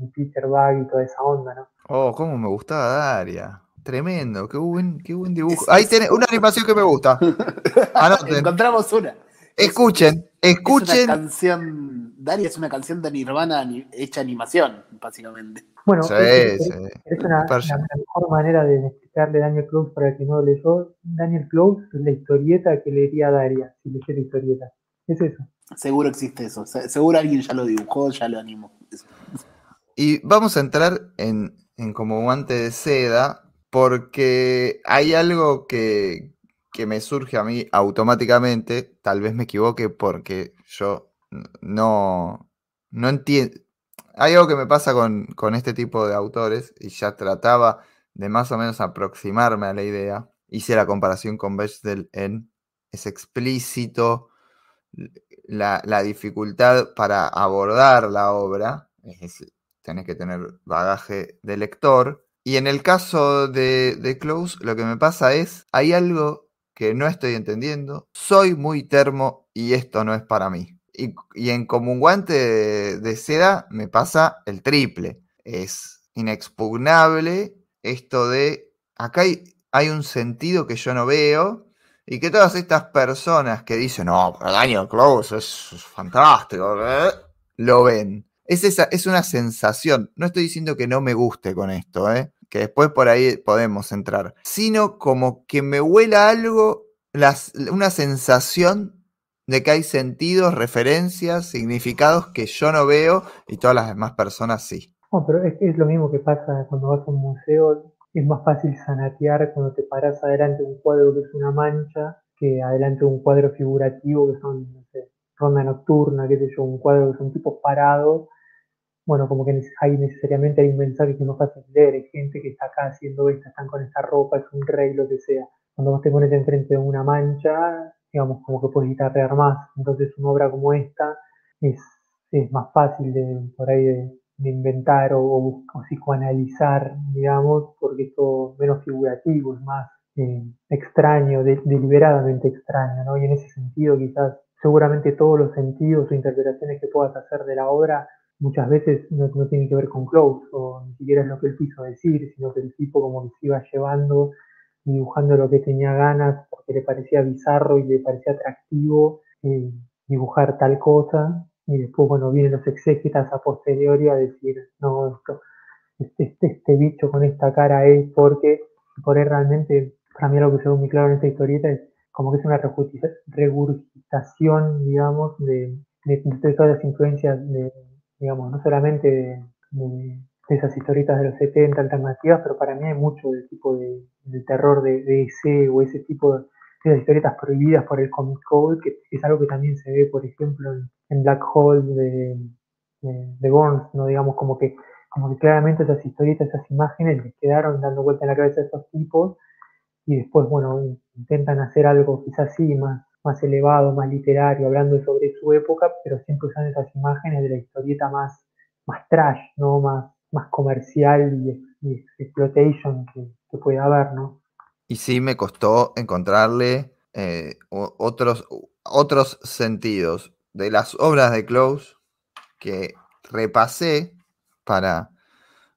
y Peter Bagg y toda esa onda, ¿no? Oh, cómo me gustaba Daria. Tremendo, qué buen, qué buen dibujo. Es- Ahí es- tenés una animación que me gusta. Anoten. Encontramos una. Es- Escuchen, Es escuchen. una canción. Daria es una canción de Nirvana hecha animación, básicamente. Bueno, Sí, es, es- sí. es una, mejor manera de explicarle a Daniel Close para el que no lo leyó. Daniel Close es la historieta que leería Daria, si leyera historieta. Es eso. Seguro existe eso. Se- Seguro alguien ya lo dibujó, ya lo animó. Y vamos a entrar en, en como guante de seda, porque hay algo que, que me surge a mí automáticamente, tal vez me equivoque porque yo no, no entiendo. Hay algo que me pasa con, con, este tipo de autores y ya trataba de más o menos aproximarme a la idea. Hice la comparación con Bechdel en es explícito la, la dificultad para abordar la obra, es decir, tenés que tener bagaje de lector. Y en el caso de, de Close, lo que me pasa es, hay algo que no estoy entendiendo, soy muy termo y esto no es para mí. Y, y en como un guante de, seda me pasa el triple. Es inexpugnable esto de, acá hay, hay, un sentido que yo no veo y que todas estas personas que dicen, no, pero Daniel Close es, es fantástico, ¿eh? lo ven. Es, esa, es una sensación. No estoy diciendo que no me guste con esto, ¿eh? Que después por ahí podemos entrar, sino como que me huela algo, las, una sensación de que hay sentidos, referencias, significados que yo no veo y todas las demás personas sí. No, pero es, lo mismo que pasa cuando vas a un museo, es más fácil sanatear cuando te paras adelante de un cuadro que es una mancha que adelante de un cuadro figurativo que son, no sé, ronda nocturna, qué sé yo, un cuadro que son tipos parados bueno, como que hay necesariamente hay un mensaje que nos hace leer, hay gente que está acá haciendo esto, están con esta ropa, es un rey, lo que sea. Cuando vos te pones enfrente de una mancha, digamos, como que puedes guitarrear más. Entonces una obra como esta es, es más fácil de, por ahí de, de inventar o, o, psicoanalizar, digamos, porque es todo menos figurativo, es más eh, extraño, de, deliberadamente extraño, ¿no? Y en ese sentido quizás seguramente todos los sentidos o interpretaciones que puedas hacer de la obra muchas veces no, tiene que ver con Close o ni siquiera es lo que él quiso decir, sino que el tipo como que se iba llevando dibujando lo que tenía ganas porque le parecía bizarro y le parecía atractivo eh, dibujar tal cosa. Y después bueno vienen los exégetas a posteriori a decir no esto este, este, este bicho con esta cara es porque por ahí realmente para mí lo que se ve muy claro en esta historieta es como que es una regurgitación digamos de, de todas las influencias de, digamos, no solamente de, de, de, esas historietas de los 70 alternativas, pero para mí hay mucho del tipo de, terror de, ese o ese tipo de, esas historietas prohibidas por el Comic Code, que es algo que también se ve, por ejemplo, en, Black Hole de, de, Burns, ¿no? digamos, como que, como que claramente esas historietas, esas imágenes les quedaron dando vuelta en la cabeza de esos tipos y después, bueno, intentan hacer algo quizás así más, más elevado, más literario, hablando sobre su época, pero siempre usando esas imágenes de la historieta más, más trash, ¿no? Más, más comercial y, y exploitation que, que puede haber, ¿no? Y sí me costó encontrarle eh, otros, otros sentidos de las obras de Close que repasé para,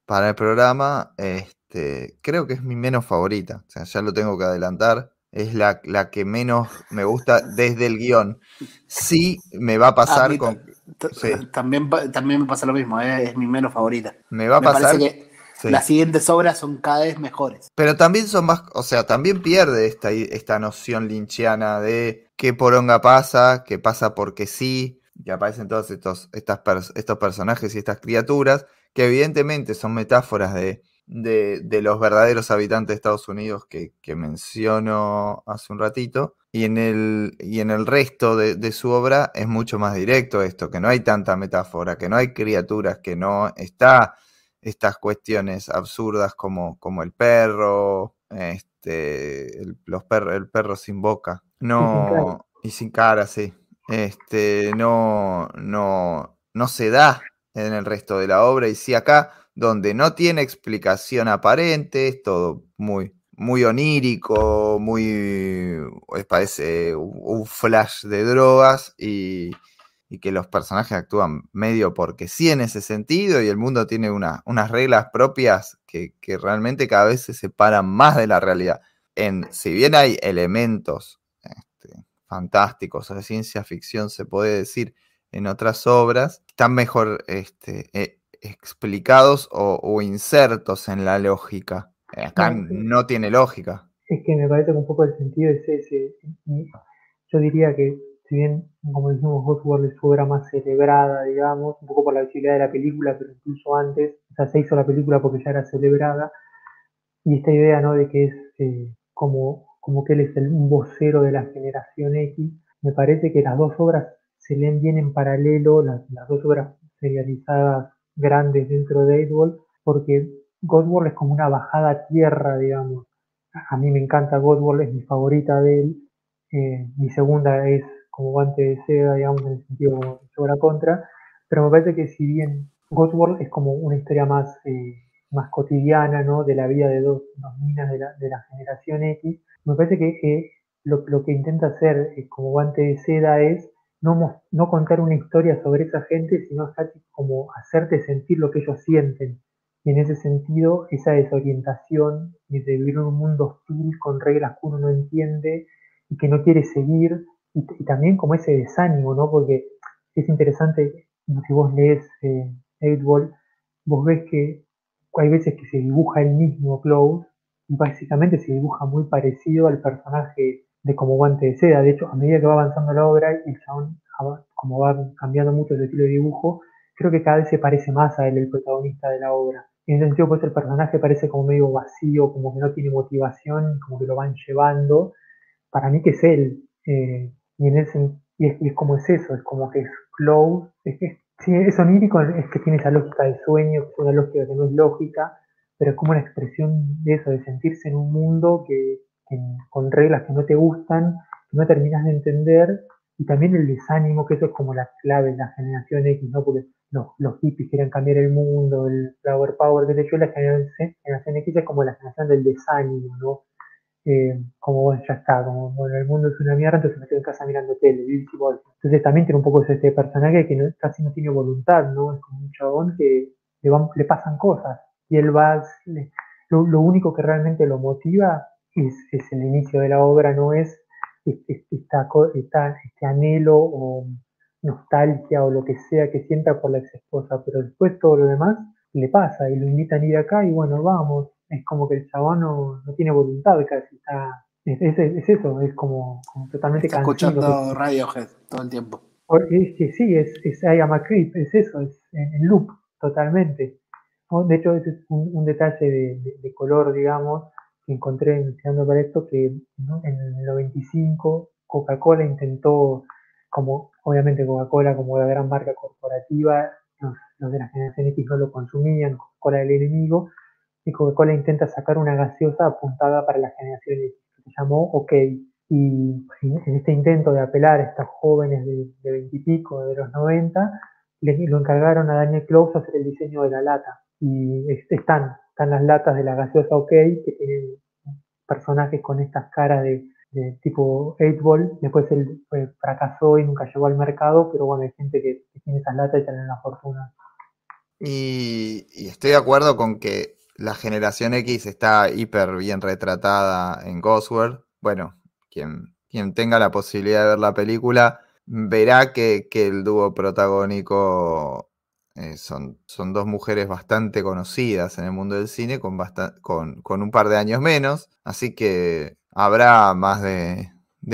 para el programa. Este, creo que es mi menos favorita. O sea, ya lo tengo que adelantar es la, la, que menos me gusta desde el guion. Sí, me va a pasar a con. Sí. También, también me pasa lo mismo, ¿eh? es mi menos favorita. Me va a me pasar. Que sí. las siguientes obras son cada vez mejores. Pero también son más. O sea, también pierde esta, esta noción linchiana de qué poronga pasa, que pasa porque sí, que aparecen todos estos, estas, estos personajes y estas criaturas, que evidentemente son metáforas de de, de, los verdaderos habitantes de Estados Unidos que, que, menciono hace un ratito. Y en el, y en el resto de, de, su obra es mucho más directo esto, que no hay tanta metáfora, que no hay criaturas, que no está estas cuestiones absurdas como, como el perro, este, el, los per, el perro sin boca. No, y sin cara, sí. Este, no, no, no se da en el resto de la obra. Y sí, acá donde no tiene explicación aparente, es todo muy, muy onírico, muy, parece un flash de drogas y, y, que los personajes actúan medio porque sí en ese sentido y el mundo tiene una, unas reglas propias que, que, realmente cada vez se separan más de la realidad. En, si bien hay elementos este, fantásticos o de ciencia ficción, se puede decir, en otras obras, están mejor este, eh, explicados o, o, insertos en la lógica. Acá no, no, tiene lógica. Es que me parece que un poco el sentido es ese. Yo diría que si bien, como dijimos, Godworld es su obra más celebrada, digamos, un poco por la visibilidad de la película, pero incluso antes, o sea, se hizo la película porque ya era celebrada, y esta idea, ¿no?, de que es eh, como, como que él es el, un vocero de la generación X, me parece que las dos obras se leen bien en paralelo, las, dos obras serializadas grandes dentro de Eightwall, porque Godworld es como una bajada a tierra, digamos. A mí me encanta Godworld, es mi favorita de él. Eh, mi segunda es como guante de seda, digamos, en el sentido sobre la contra. Pero me parece que si bien Godworld es como una historia más, eh, más cotidiana, ¿no? De la vida de dos, dos minas de la, de la generación X, me parece que lo, lo, que intenta hacer eh, como guante de seda es no, contar una historia sobre esa gente, sino como hacerte sentir lo que ellos sienten. Y en ese sentido, esa desorientación y de vivir en un mundo hostil con reglas que uno no entiende y que no quiere seguir, y, también como ese desánimo, ¿no? Porque es interesante, si vos lees eh, Ball, vos ves que hay veces que se dibuja el mismo Close, y básicamente se dibuja muy parecido al personaje de como guante de seda. De hecho, a medida que va avanzando la obra y el chabón, como va cambiando mucho el estilo de dibujo, creo que cada vez se parece más a él, el protagonista de la obra. En ese sentido, pues el personaje parece como medio vacío, como que no tiene motivación, como que lo van llevando. Para mí que es él. Eh, y, en ese, y es, como es eso, es como que es close. Es sí, es onírico, es que tiene esa lógica de sueño, es una lógica que no es lógica, pero es como una expresión de eso, de sentirse en un mundo que, con reglas que no te gustan, que no terminas de entender, y también el desánimo, que eso es como la clave de la generación X, ¿no? Porque los, los hippies quieren cambiar el mundo, el flower power, que hecho la generación, X es como la generación del desánimo, ¿no? Eh, como bueno, ya está, como bueno, el mundo es una mierda, entonces me quedo en casa mirando tele, Entonces también tiene un poco ese personaje que casi no tiene voluntad, ¿no? Es como un chabón que le, le pasan cosas y él va, lo, lo, único que realmente lo motiva es, es, el inicio de la obra, no es esta, este anhelo o nostalgia o lo que sea que sienta por la ex esposa, pero después todo lo demás le pasa y lo invitan a ir acá y bueno, vamos, es como que el chabón no, tiene voluntad casi, está, es, es, eso, es como, totalmente está escuchando Radiohead todo el tiempo. Es que sí, es, es I am a creep, es eso, es en, loop, totalmente. De hecho, ese es un, detalle de, color, digamos, que encontré investigando para esto, que en el 95 Coca-Cola intentó como obviamente Coca-Cola como la gran marca corporativa, los, de la generación X no lo consumían, Coca-Cola el enemigo, y Coca-Cola intenta sacar una gaseosa apuntada para la generación X, que se llamó OK. Y en este intento de apelar a estos jóvenes de veintipico, de, los 90, le, lo encargaron a Daniel Close hacer el diseño de la lata. Y están, están las latas de la gaseosa OK, que tienen personajes con estas caras de tipo 8 Ball, después él fracasó y nunca llegó al mercado, pero bueno, hay gente que, tiene esas latas y tiene una fortuna. Y, estoy de acuerdo con que la generación X está hiper bien retratada en Ghostworld. Bueno, quien, quien tenga la posibilidad de ver la película verá que, el dúo protagónico eh, son, son, dos mujeres bastante conocidas en el mundo del cine, con, con, con un par de años menos. Así que habrá más de,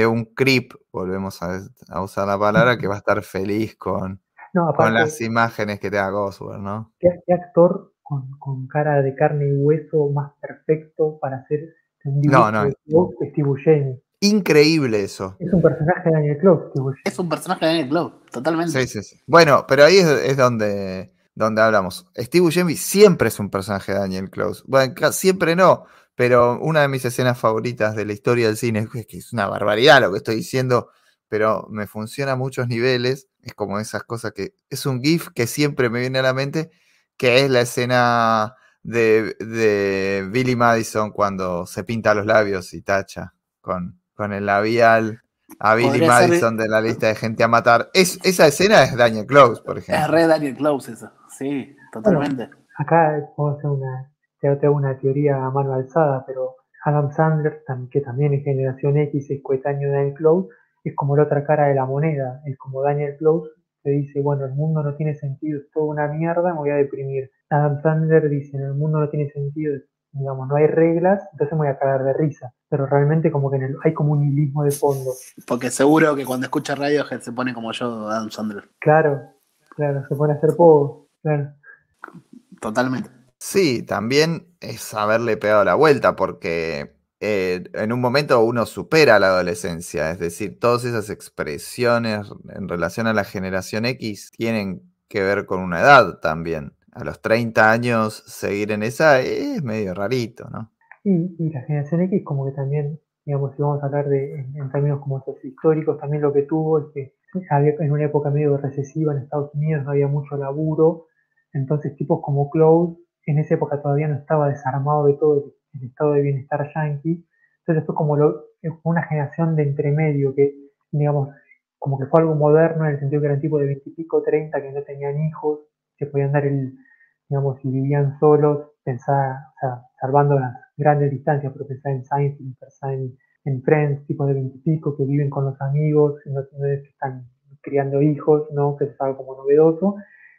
un creep, volvemos a, usar la palabra, que va a estar feliz con, con las imágenes que te da Goswell, ¿no? ¿Qué, actor con, cara de carne y hueso más perfecto para hacer un dibujo no, no. de Steve Increíble eso. Es un personaje de Daniel Close. Es un personaje de Daniel Close, totalmente. Sí, sí, sí. Bueno, pero ahí es, donde, donde hablamos. Steve Buscemi siempre es un personaje de Daniel Close. Bueno, siempre no, pero una de mis escenas favoritas de la historia del cine, es que es una barbaridad lo que estoy diciendo, pero me funciona a muchos niveles, es como esas cosas que es un GIF que siempre me viene a la mente, que es la escena de, Billy Madison cuando se pinta los labios y tacha con, con el labial a Billy Madison de la lista de gente a matar. Es, esa escena es Daniel Close, por ejemplo. Es re Daniel Close eso, sí, totalmente. acá podemos hacer una, tengo una teoría a mano alzada, pero Adam Sandler, que también es generación X, es coetáneo de Daniel Close, es como la otra cara de la moneda, es como Daniel Close que dice, bueno, el mundo no tiene sentido, es toda una mierda, me voy a deprimir. Adam Sandler dice, el mundo no tiene sentido, digamos, no hay reglas, entonces me voy a cagar de risa. Pero realmente como que en el, hay como un hilismo de fondo. Porque seguro que cuando escucha radio se pone como yo, Adam Sandler. Claro, claro, se pone a hacer poco, claro. Totalmente. Sí, también es haberle pegado la vuelta, porque eh, en un momento uno supera la adolescencia, es decir, todas esas expresiones en relación a la generación X tienen que ver con una edad también. A los 30 años seguir en esa es medio rarito, ¿no? Y, la generación X como que también, digamos, si vamos a hablar de en, términos como históricos, también lo que tuvo es que había en una época medio recesiva en Estados Unidos, no había mucho laburo, entonces tipos como Cloud en esa época todavía no estaba desarmado de todo el estado de bienestar yankee. Entonces fue como lo, una generación de entremedio que, digamos, como que fue algo moderno en el sentido que eran tipo de 20 y pico, 30 que no tenían hijos, que podían dar el, digamos, si vivían solos, pensar, o sea, salvando las grandes distancias, pero pensar en Seinfeld, pensar en, en Friends, tipo de 20 y pico, que viven con los amigos, que están criando hijos, ¿no? que es algo como novedoso,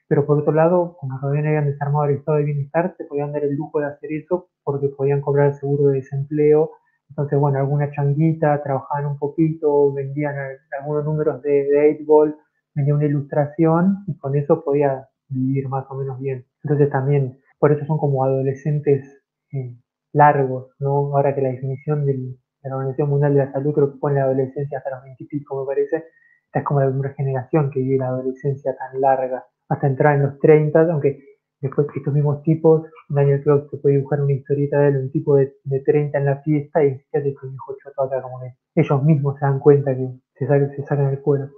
pero por otro lado, como todavía no habían desarmado el estado de bienestar, se podían dar el lujo de hacer eso porque podían cobrar seguro de desempleo. Entonces, bueno, alguna changuita, trabajaban un poquito, vendían algunos números de, de 8 vendían una ilustración y con eso podía vivir más o menos bien. Entonces también, por eso son como adolescentes eh, largos, ¿no? Ahora que la definición de la Organización Mundial de la Salud creo que pone la adolescencia hasta los 20 y pico, me parece, esta es como la primera generación que vive la adolescencia tan larga hasta entrar en los 30, aunque después estos mismos tipos, Daniel Cloud se puede dibujar una historieta de un tipo de, 30 en la fiesta y fíjate que hijo choto acá como ellos mismos se dan cuenta que se, se sacan el cuero.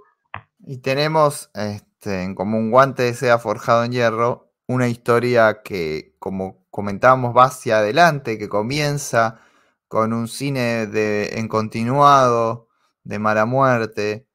Y tenemos este, en común guante de sea forjado en hierro una historia que, como comentábamos, va hacia adelante, que comienza con un cine de, en continuado de mala muerte,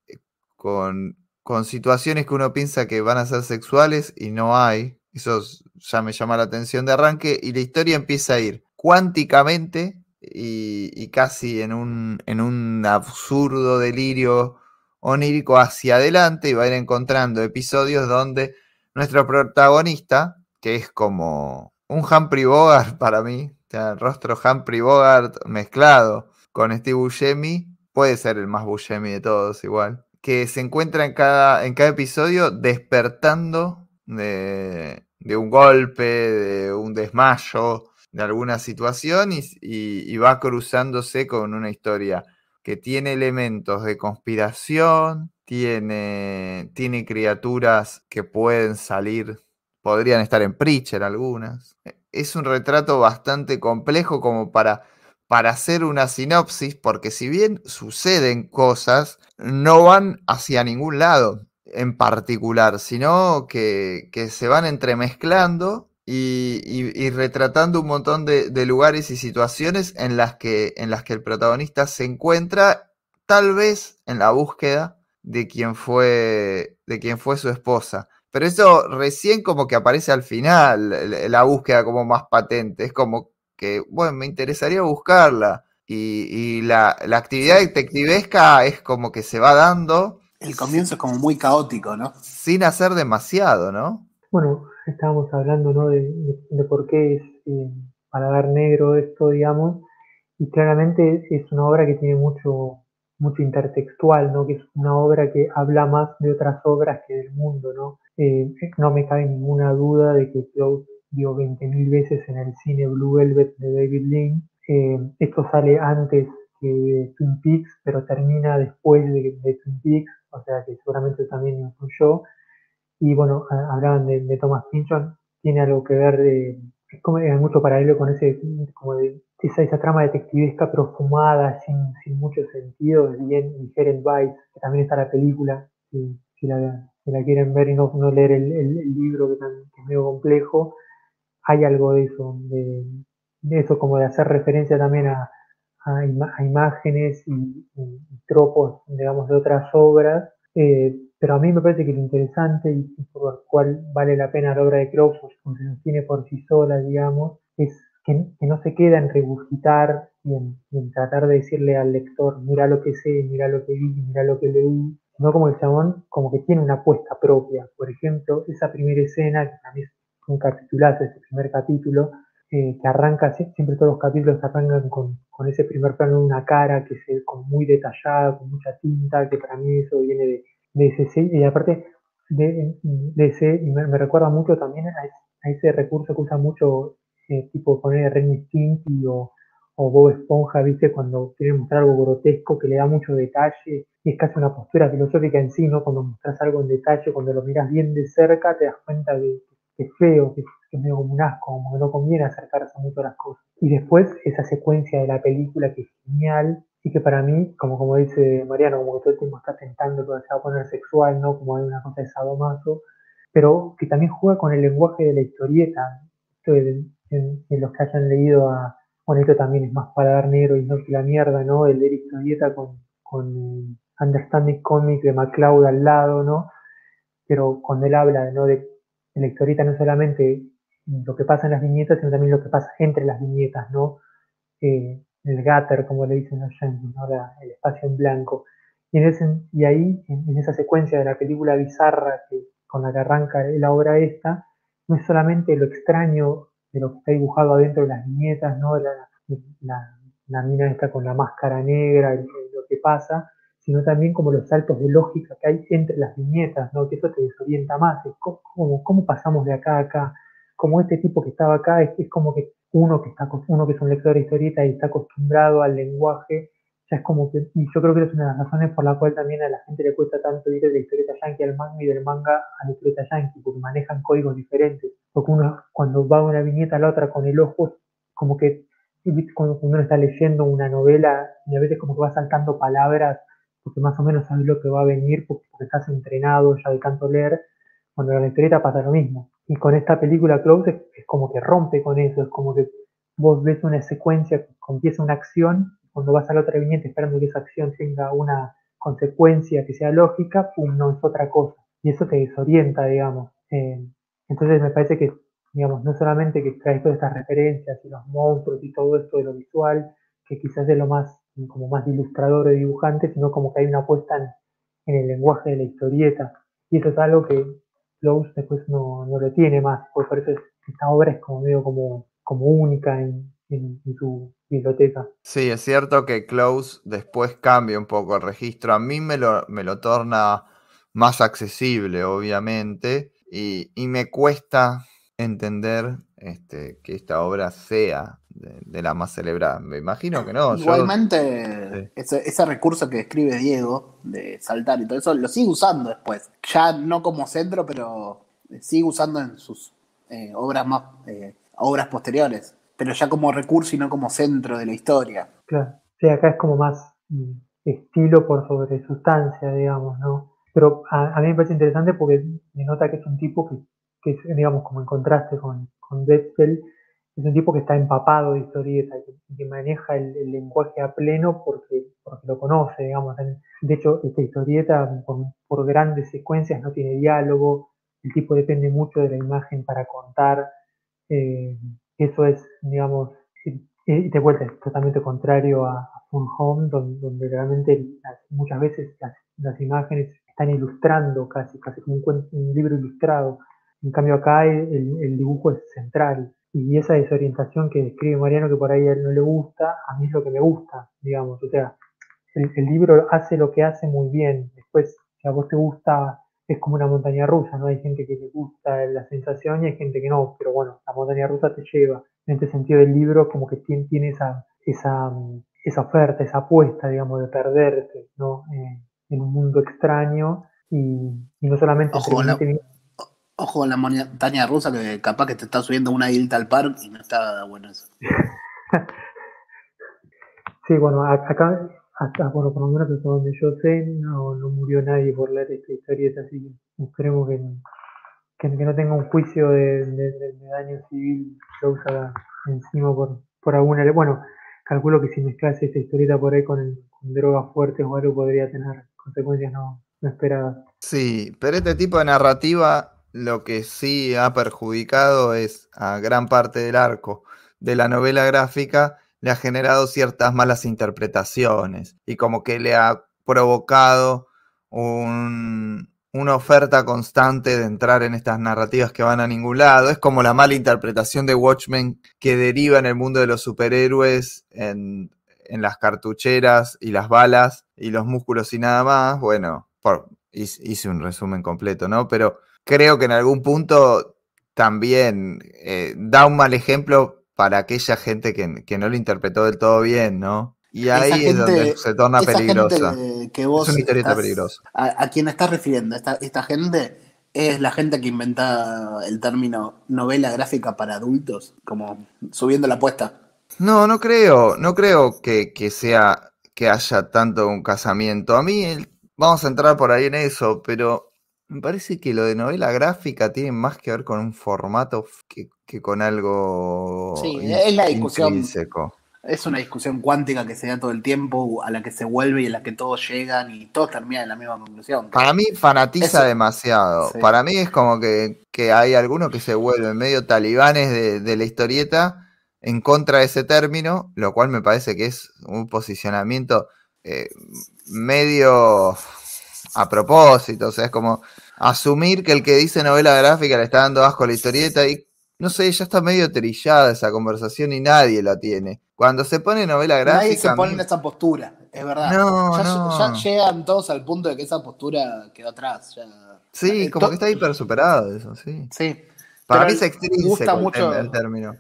con con situaciones que uno piensa que van a ser sexuales y no hay. Eso ya me llama la atención de arranque. Y la historia empieza a ir cuánticamente y, casi en un, en un absurdo delirio onírico hacia adelante y va a ir encontrando episodios donde nuestro protagonista, que es como un Humphrey Bogart para mí, el rostro Humphrey Bogart mezclado con Steve Buscemi, puede ser el más Buscemi de todos igual que se encuentra en cada, en cada episodio despertando de, un golpe, de un desmayo, de alguna situación y, va cruzándose con una historia que tiene elementos de conspiración, tiene, tiene criaturas que pueden salir, podrían estar en Preacher algunas. Es un retrato bastante complejo como para para hacer una sinopsis, porque si bien suceden cosas, no van hacia ningún lado en particular, sino que, se van entremezclando y, retratando un montón de, lugares y situaciones en las, que, en las que el protagonista se encuentra tal vez en la búsqueda de quien fue, de quien fue su esposa. Pero eso recién como que aparece al final, la búsqueda como más patente. Es como que, bueno, me interesaría buscarla. Y, la, actividad detectivesca es como que se va dando. El comienzo es como muy caótico, ¿no? Sin hacer demasiado, ¿no? Bueno, estábamos hablando, ¿no? De, por qué es eh, para dar negro esto, digamos. Y claramente es una obra que tiene mucho, mucho intertextual, ¿no? Que es una obra que habla más de otras obras que del mundo, ¿no? Eh, no me cabe ninguna duda de que Close vio 20.000 veces en el cine Blue Velvet de David Lean. Eh, esto sale antes que Twin Peaks, pero termina después de, Twin Peaks, o sea que seguramente también influyó. Y bueno, hablaban de, Thomas Pynchon, tiene algo que ver, de, es como, hay mucho paralelo con ese, como de, esa, esa trama detectivesca profumada, sin, sin mucho sentido, es bien Inherent Vice, que también está la película, si, si, la, quieren ver y no, no leer el, el, libro que, es medio complejo, hay algo de eso, de, eso como de hacer referencia también a, imágenes y, tropos, digamos, de otras obras. Eh, pero a mí me parece que lo interesante y, por lo cual vale la pena la obra de Crawford, como se tiene por sí sola, digamos, es que, no se queda en regurgitar y en, tratar de decirle al lector, mira lo que sé, mira lo que vi, mira lo que leí, sino como el chabón como que tiene una apuesta propia. Por ejemplo, esa primera escena, que también un capitulazo, este primer capítulo, eh, que arranca, siempre todos los capítulos arrancan con, ese primer plano de una cara que se con muy detallada, con mucha tinta, que para mí eso viene de, de ese, y aparte de, ese, y me, recuerda mucho también a, ese recurso que usa mucho, eh, tipo poner Renny Stimpy o, o Bob Esponja, ¿viste? Cuando quieren mostrar algo grotesco que le da mucho detalle y es casi una postura filosófica en sí, ¿no? Cuando mostras algo en detalle, cuando lo miras bien de cerca, te das cuenta de que es feo, que, es medio como un asco, como que no conviene acercarse mucho a las cosas. Y después esa secuencia de la película que es genial y que para mí, como, como dice Mariano, como que todo el tiempo está tentando que se va a poner sexual, ¿no? Como hay una cosa de sadomaso, pero que también juega con el lenguaje de la historieta. En, en los que hayan leído a bueno, esto también es más para dar negro y no que la mierda, ¿no? El Eric Dieta con, con Understanding Comics de MacLeod al lado, ¿no? Pero cuando él habla, ¿no? De, la historieta no solamente lo que pasa en las viñetas, sino también lo que pasa entre las viñetas, ¿no? Eh, el gutter, como le dicen los yankees, ¿no? el espacio en blanco. Y, en ese, y ahí, en, esa secuencia de la película bizarra que, con la que arranca la obra esta, no es solamente lo extraño de lo que está dibujado adentro de las viñetas, ¿no? La, la, mina está con la máscara negra, y, lo que pasa, sino también como los saltos de lógica que hay entre las viñetas, ¿no? Que eso te desorienta más, es como, ¿cómo pasamos de acá a acá? Como este tipo que estaba acá, es, es como que uno que, está, uno que es un lector de historieta y está acostumbrado al lenguaje es como que, y yo creo que es una de las razones por la cual también a la gente le cuesta tanto ir de la historieta yankee al manga y del manga a la historieta yankee, porque manejan códigos diferentes. Porque uno cuando va una viñeta a la otra con el ojo, como que cuando uno está leyendo una novela y a veces como que va saltando palabras porque más o menos sabes lo que va a venir porque, estás entrenado ya de tanto leer, cuando la historieta pasa lo mismo. Y con esta película Close es, como que rompe con eso, es como que vos ves una secuencia, empieza una acción cuando vas a la otra viñeta esperando que esa acción tenga una consecuencia que sea lógica, pum, no es otra cosa. Y eso te desorienta, digamos. Eh, entonces me parece que, digamos, no solamente que traes todas estas referencias y los monstruos y todo esto de lo visual, que quizás es lo más, como más ilustrador o dibujante, sino como que hay una apuesta en, el lenguaje de la historieta. Y eso es algo que Close después no, no lo tiene más, por eso esta obra es como medio como, como única en, en, su biblioteca. Sí, es cierto que Close después cambia un poco el registro. A mí me lo, me lo torna más accesible, obviamente, y, me cuesta entender este, que esta obra sea de, la más celebrada. Me imagino que no. Igualmente, ese, recurso que describe Diego de saltar y todo eso, lo sigue usando después. Ya no como centro, pero sigue usando en sus eh, obras más eh, obras posteriores pero ya como recurso y no como centro de la historia. Claro, sí, acá es como más mm, estilo por sobre sustancia, digamos, ¿no? Pero a, mí me parece interesante porque me nota que es un tipo que, que digamos, como en contraste con, con es un tipo que está empapado de historieta, que, maneja el, lenguaje a pleno porque, porque lo conoce, digamos. De hecho, esta historieta por, por, grandes secuencias no tiene diálogo, el tipo depende mucho de la imagen para contar. Eh, eso es, digamos, y de vuelta es totalmente contrario a, Fun Home, donde, realmente muchas veces las, imágenes están ilustrando casi, casi como un, libro ilustrado. En cambio acá el, dibujo es central. Y esa desorientación que describe Mariano, que por ahí a él no le gusta, a mí es lo que me gusta, digamos. O sea, el, el libro hace lo que hace muy bien. Después, si a vos te gusta es como una montaña rusa, ¿no? Hay gente que le gusta la sensación y hay gente que no, pero bueno, la montaña rusa te lleva. En este sentido, el libro como que tiene, tiene esa, esa, esa oferta, esa apuesta, digamos, de perderte, ¿no? Eh, en un mundo extraño y, no solamente... Ojo, la, ojo la montaña rusa que capaz que te está subiendo una hilda al park y no está bueno eso. sí, bueno, acá hasta, por lo menos hasta donde yo sé, no, no murió nadie por leer esta historieta, así que esperemos que, que, no tenga un juicio de, daño civil usa encima por, por alguna... Bueno, calculo que si mezclas esta historieta por ahí con, drogas fuertes o algo podría tener consecuencias no, no esperadas. Sí, pero este tipo de narrativa lo que sí ha perjudicado es a gran parte del arco de la novela gráfica le ha generado ciertas malas interpretaciones y como que le ha provocado un, una oferta constante de entrar en estas narrativas que van a ningún lado. Es como la mala interpretación de Watchmen que deriva en el mundo de los superhéroes, en, las cartucheras y las balas y los músculos y nada más. Bueno, hice un resumen completo, ¿no? Pero creo que en algún punto también eh, da un mal ejemplo para aquella gente que, que no lo interpretó del todo bien, ¿no? Y ahí es donde se torna peligrosa. Que vos es una historieta peligrosa. A, a, quien estás refiriendo, esta, esta gente es la gente que inventa el término novela gráfica para adultos, como subiendo la apuesta. No, no creo, no creo que, que sea que haya tanto un casamiento. A mí, vamos a entrar por ahí en eso, pero me parece que lo de novela gráfica tiene más que ver con un formato que, que con algo. Sí, es la discusión es una discusión cuántica que se da todo el tiempo, a la que se vuelve y a la que todos llegan y todos terminan en la misma conclusión. Para mí fanatiza demasiado. Para mí es como que, hay algunos que se vuelven medio talibanes de, la historieta en contra de ese término, lo cual me parece que es un posicionamiento eh, medio a propósito. O sea, es como asumir que el que dice novela gráfica le está dando asco a la historieta y no sé, ya está medio trillada esa conversación y nadie la tiene. Cuando se pone novela gráfica. Nadie se pone en esa postura, es verdad. ya, llegan todos al punto de que esa postura quedó atrás. Sí, eh, como que está hiper superado eso, sí. Sí. Para mí se gusta mucho el, término.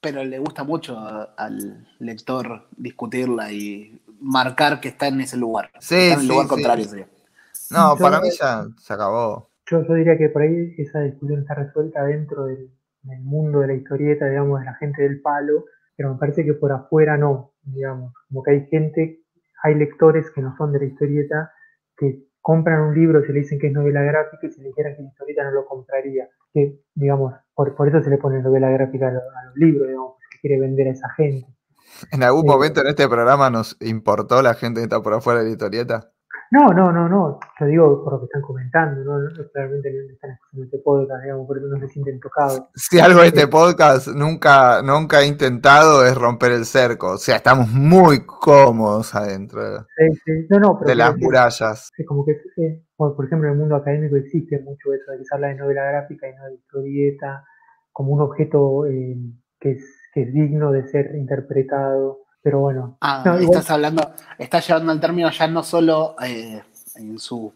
Pero le gusta mucho al lector discutirla y marcar que está en ese lugar. Sí, en el lugar contrario, No, para mí ya se acabó. Yo, yo diría que por ahí esa discusión está resuelta dentro del el mundo de la historieta, digamos, de la gente del palo, pero me parece que por afuera no, digamos, como que hay gente, hay lectores que no son de la historieta, que compran un libro, se le dicen que es novela gráfica y si le dijeran que es historieta no lo compraría, que, digamos, por, por eso se le pone novela gráfica a los, libros, digamos, que quiere vender a esa gente. ¿En algún eh, momento en este programa nos importó la gente que está por afuera de la historieta? No, no, no, no. Lo digo por lo que están comentando, no, no realmente no están escuchando este podcast, digamos, por eso no se sienten tocados. Si algo de este podcast nunca, nunca ha intentado es romper el cerco. O sea, estamos muy cómodos adentro de las murallas. Es como que, por ejemplo, en el mundo académico existe mucho eso de que se habla de novela gráfica y no de historieta, como un objeto eh, que, es, que es digno de ser interpretado pero bueno. Ah, estás hablando, estás llevando al término ya no solo eh, en su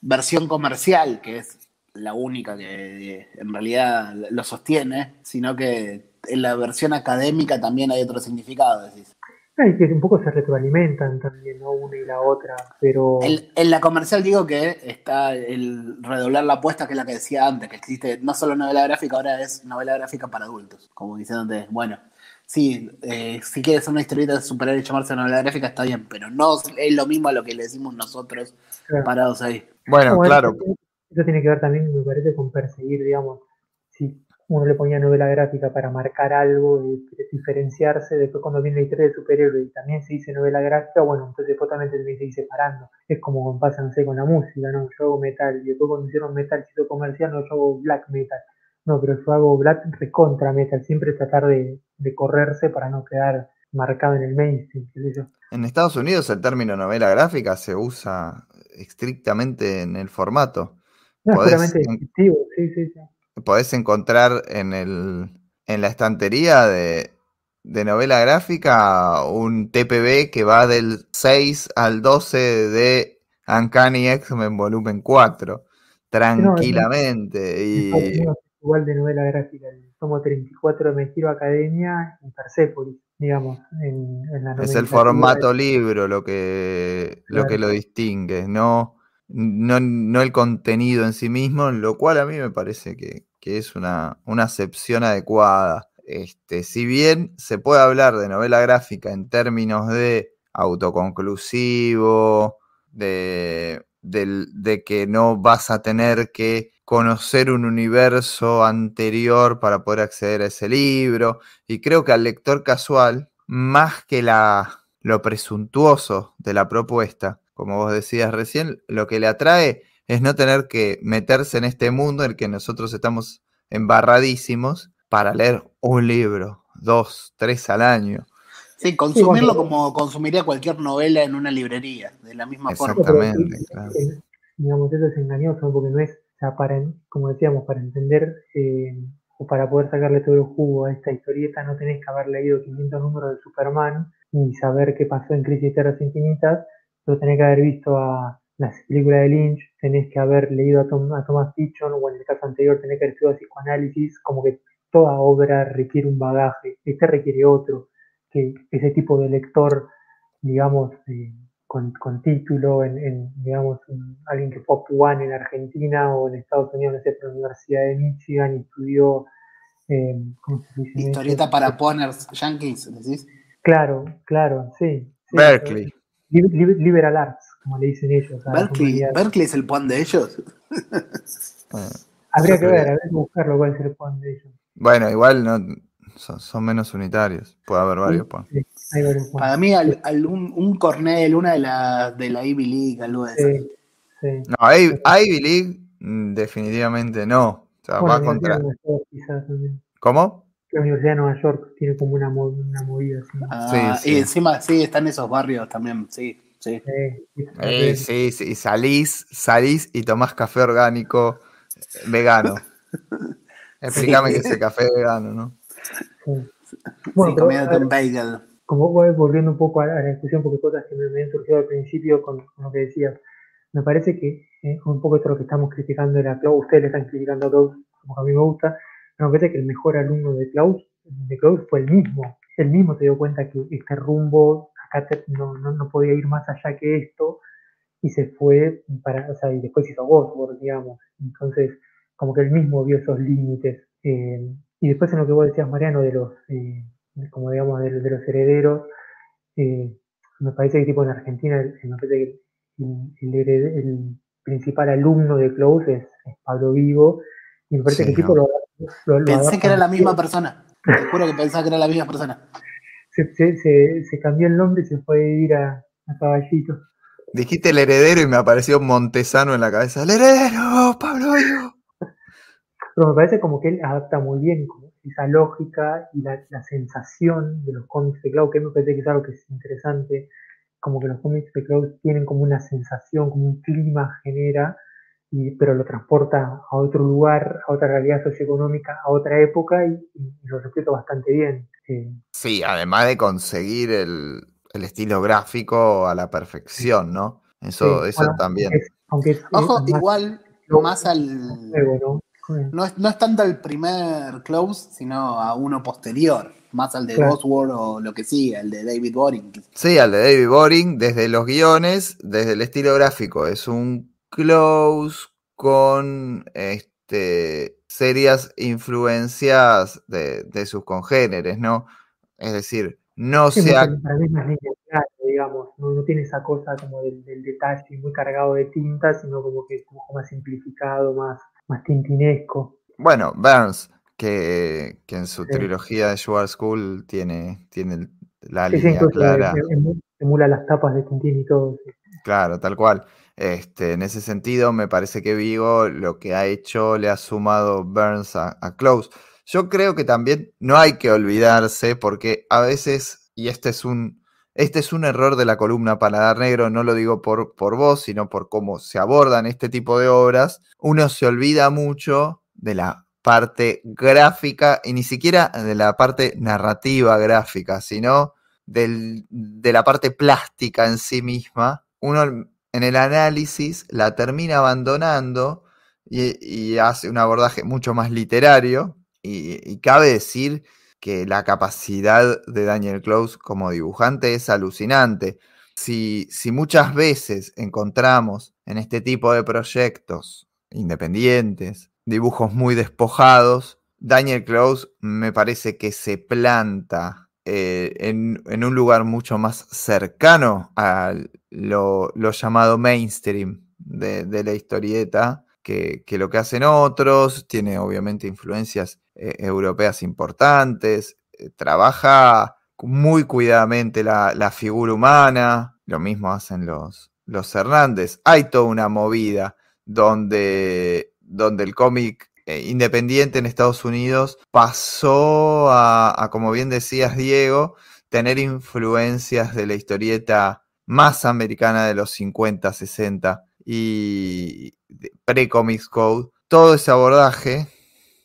versión comercial, que es la única que en realidad lo sostiene, sino que en la versión académica también hay otro significado, decís. Y que un poco se retroalimentan también, ¿no? Una y la otra, pero... En, la comercial digo que está el redoblar la apuesta, que es la que decía antes, que existe no solo novela gráfica, ahora es novela gráfica para adultos, como diciéndote, bueno, sí, eh, si quieres una historieta de superar y llamarse novela gráfica está bien, pero no es lo mismo a lo que le decimos nosotros parados ahí. Bueno, claro. Eso, tiene que ver también, me parece, con perseguir, digamos, si uno le ponía novela gráfica para marcar algo, y diferenciarse, después cuando viene la historia de superhéroe y también se dice novela gráfica, bueno, entonces después también se ir separando. Es como pasa, no sé, con la música, ¿no? Yo hago metal, y después cuando hicieron metal comercial, no, yo hago black metal no, pero yo hago Black recontra metal, siempre tratar de, correrse para no quedar marcado en el mainstream. En Estados Unidos el término novela gráfica se usa estrictamente en el formato. No, podés, sí, sí, sí. Podés encontrar en, el, en la estantería de, de novela gráfica un TPB que va del 6 al 12 de Uncanny X-Men volumen 4, tranquilamente. y igual de novela gráfica, el tomo 34 de Me Academia y Persepolis, digamos, en, la Es el formato libro lo que, lo que lo distingue, no, no, el contenido en sí mismo, lo cual a mí me parece que, es una, una acepción adecuada. Este, si bien se puede hablar de novela gráfica en términos de autoconclusivo, de, de, que no vas a tener que conocer un universo anterior para poder acceder a ese libro. Y creo que al lector casual, más que la, lo presuntuoso de la propuesta, como vos decías recién, lo que le atrae es no tener que meterse en este mundo en el que nosotros estamos embarradísimos para leer un libro, dos, tres al año. Sí, consumirlo como consumiría cualquier novela en una librería, de la misma forma. Exactamente, claro. digamos, eso es engañoso porque no es, o sea, para, como decíamos, para entender eh, o para poder sacarle todo el jugo a esta historieta no tenés que haber leído 500 números de Superman ni saber qué pasó en Crisis de Tierras Infinitas, pero tenés que haber visto a las películas de Lynch, tenés que haber leído a, Thomas Pynchon o en el caso anterior tenés que haber estudiado psicoanálisis, como que toda obra requiere un bagaje, este requiere otro, que ese tipo de lector, digamos, eh, con, título, en, digamos, alguien que fue One en Argentina o en Estados Unidos, no sé, por la Universidad de Michigan y estudió, eh, ¿cómo se dice? Historieta para poners yankees, ¿decís? Claro, claro, sí. Berkeley. liberal arts, como le dicen ellos. Berkeley, es el pan de ellos. Habría que ver, habría que buscarlo cuál es el pan de ellos. Bueno, igual no son, menos unitarios. Puede haber varios pan. Para mí, un, Cornell, una de la, de la Ivy League, algo de eso. No, Ivy, League, mm, definitivamente no. O sea, va contra. ¿Cómo? La Universidad de Nueva York tiene como una, una movida así. Ah, Y encima sí, están esos barrios también, sí. Sí, sí, sí, sí. Salís, salís y tomás café orgánico vegano. Explícame qué es el café vegano, ¿no? Bueno, Como voy volviendo un poco a la, discusión, porque cosas que me, han surgido al principio con, lo que decías, me parece que eh, un poco esto lo que estamos criticando era Klaus, ustedes le están criticando a Klaus, como a mí me gusta, pero me parece que el mejor alumno de Klaus, de Klaus fue el mismo. Él mismo se dio cuenta que este rumbo acá no, no, no podía ir más allá que esto y se fue para, o sea, y después hizo Ghost, digamos. Entonces, como que él mismo vio esos límites. Eh, y después en lo que vos decías, Mariano, de los, eh, como digamos, de, los herederos, eh, me parece que tipo en Argentina, el, el, principal alumno de Klaus es, Pablo Vivo, y me parece que tipo lo, Pensé que era la misma persona, te juro que pensaba que era la misma persona. Se, cambió el nombre y se fue a vivir a, Caballito. Dijiste el heredero y me apareció Montesano en la cabeza. ¡El heredero, Pablo Vivo! Pero me parece como que él adapta muy bien esa lógica y la, sensación de los cómics de Cloud, que me parece que es algo que es interesante, como que los cómics de Cloud tienen como una sensación, como un clima genera, y, pero lo transporta a otro lugar, a otra realidad socioeconómica, a otra época, y, lo respeto bastante bien. Eh, sí, además de conseguir el, estilo gráfico a la perfección, ¿no? Eso, eso también. Aunque Ojo, igual, más al... No es, no es tanto el primer close, sino a uno posterior, más al de claro. o lo que sigue, el de David Boring. Sí, al de David Boring, desde los guiones, desde el estilo gráfico. Es un close con este, serias influencias de, sus congéneres, ¿no? Es decir, no se ha... digamos, no, tiene esa cosa como del, detalle muy cargado de tinta, sino como que es un poco más simplificado, más más tintinesco. Bueno, Burns, que, en su trilogía de Sugar School tiene, tiene la línea clara. Emula las tapas de Tintín y todo. Claro, tal cual. Este, en ese sentido, me parece que Vigo lo que ha hecho le ha sumado Burns a, a Close. Yo creo que también no hay que olvidarse, porque a veces, y este es un, este es un error de la columna Paladar Negro, no lo digo por, por vos, sino por cómo se abordan este tipo de obras. Uno se olvida mucho de la parte gráfica y ni siquiera de la parte narrativa gráfica, sino de la parte plástica en sí misma. Uno en el análisis la termina abandonando y, hace un abordaje mucho más literario y cabe decir que la capacidad de Daniel Close como dibujante es alucinante. Si, si, muchas veces encontramos en este tipo de proyectos independientes dibujos muy despojados, Daniel Close me parece que se planta eh, en, un lugar mucho más cercano a lo, llamado mainstream de, la historieta que, que, lo que hacen otros. Tiene obviamente influencias eh, europeas importantes, eh, trabaja muy cuidadamente la, figura humana, lo mismo hacen los, los Hernández. Hay toda una movida donde, donde el cómic eh, independiente en Estados Unidos pasó a, como bien decías Diego, tener influencias de la historieta más americana de los 50, 60 y pre-Comics Code, todo ese abordaje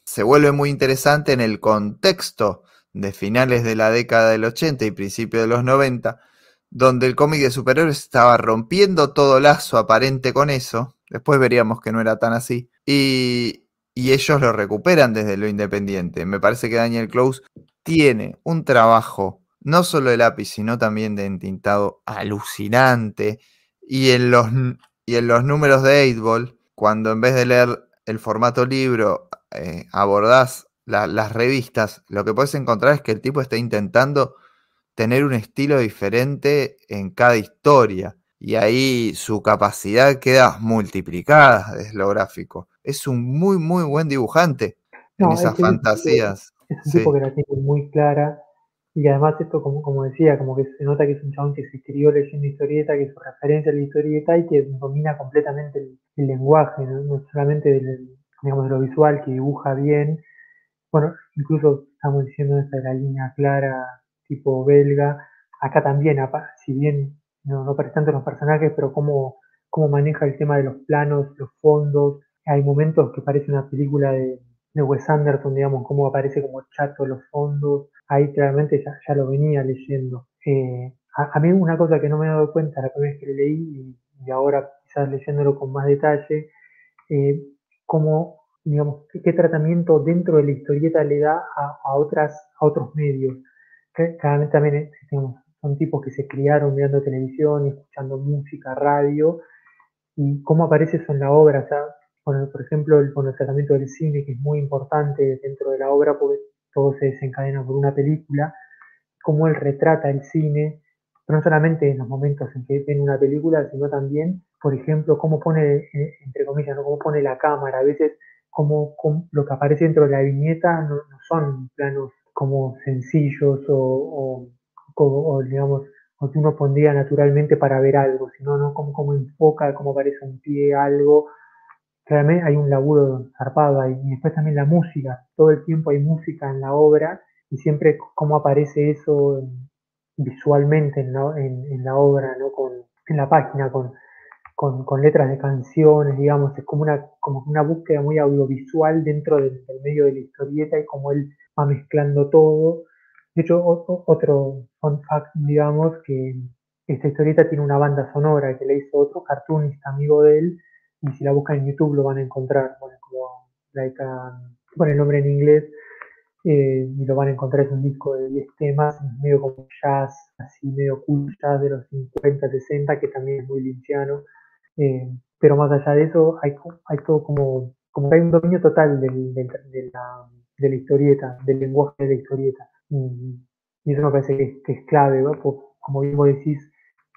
se vuelve muy interesante en el contexto de finales de la década del 80 y principios de los 90, donde el cómic de superhéroes estaba rompiendo todo lazo aparente con eso. Después veríamos que no era tan así. Y, ellos lo recuperan desde lo independiente. Me parece que Daniel Close tiene un trabajo, no solo de lápiz, sino también de entintado alucinante. Y en los, y en los números de 8 cuando en vez de leer el formato libro eh, abordás las revistas, lo que puedes encontrar es que el tipo está intentando tener un estilo diferente en cada historia. Y ahí su capacidad queda multiplicada desde lo gráfico. Es un muy, muy buen dibujante en esas fantasías. Es un tipo que la tiene muy clara. Y además esto, como, como decía, como que se nota que es un chabón que se crió leyendo historieta, que es su referencia a la historieta y que domina completamente el, lenguaje, ¿no? solamente del, digamos, de lo visual, que dibuja bien. Bueno, incluso estamos diciendo esa de la línea clara, tipo belga. Acá también, si bien no, no aparece tanto los personajes, pero cómo, cómo maneja el tema de los planos, los fondos. Hay momentos que parece una película de, de Wes Anderson, digamos, cómo aparece como chato los fondos. Ahí claramente ya, ya lo venía leyendo. Eh, a, mí una cosa que no me he dado cuenta la primera vez que lo leí y, ahora quizás leyéndolo con más detalle, eh, cómo, digamos, qué, tratamiento dentro de la historieta le da a, otras, a otros medios. Que claramente también eh, son tipos que se criaron mirando televisión escuchando música, radio, y cómo aparece eso en la obra. O sea, por ejemplo, el, con el tratamiento del cine, que es muy importante dentro de la obra, porque todo se desencadena por una película, cómo él retrata el cine, no solamente en los momentos en que ven una película, sino también, por ejemplo, cómo pone, eh, entre comillas, ¿no? cómo pone la cámara. A veces, como, lo que aparece dentro de la viñeta no, son planos como sencillos o, o, digamos, o que uno pondría naturalmente para ver algo, sino ¿no? Como, como enfoca, cómo aparece un pie, algo. Realmente hay un laburo zarpado ahí. Y después también la música. Todo el tiempo hay música en la obra y siempre cómo aparece eso visualmente en la, en, la obra, ¿no? Con, en la página, con, con, letras de canciones, digamos, es como una, como una búsqueda muy audiovisual dentro del, del medio de la historieta y como él va mezclando todo. De hecho, otro fun fact, digamos, que esta historieta tiene una banda sonora que le hizo otro cartoonista amigo de él, y si la buscan en YouTube lo van a encontrar, bueno, como like, um, el nombre en inglés, eh, y lo van a encontrar, es un disco de 10 temas, medio como jazz, así medio cool jazz de los 50, 60, que también es muy linciano, eh, pero más allá de eso, hay, hay todo como, como que hay un dominio total de, la, de la historieta, del lenguaje de la historieta. Y, eso me parece que, es clave, como bien vos decís,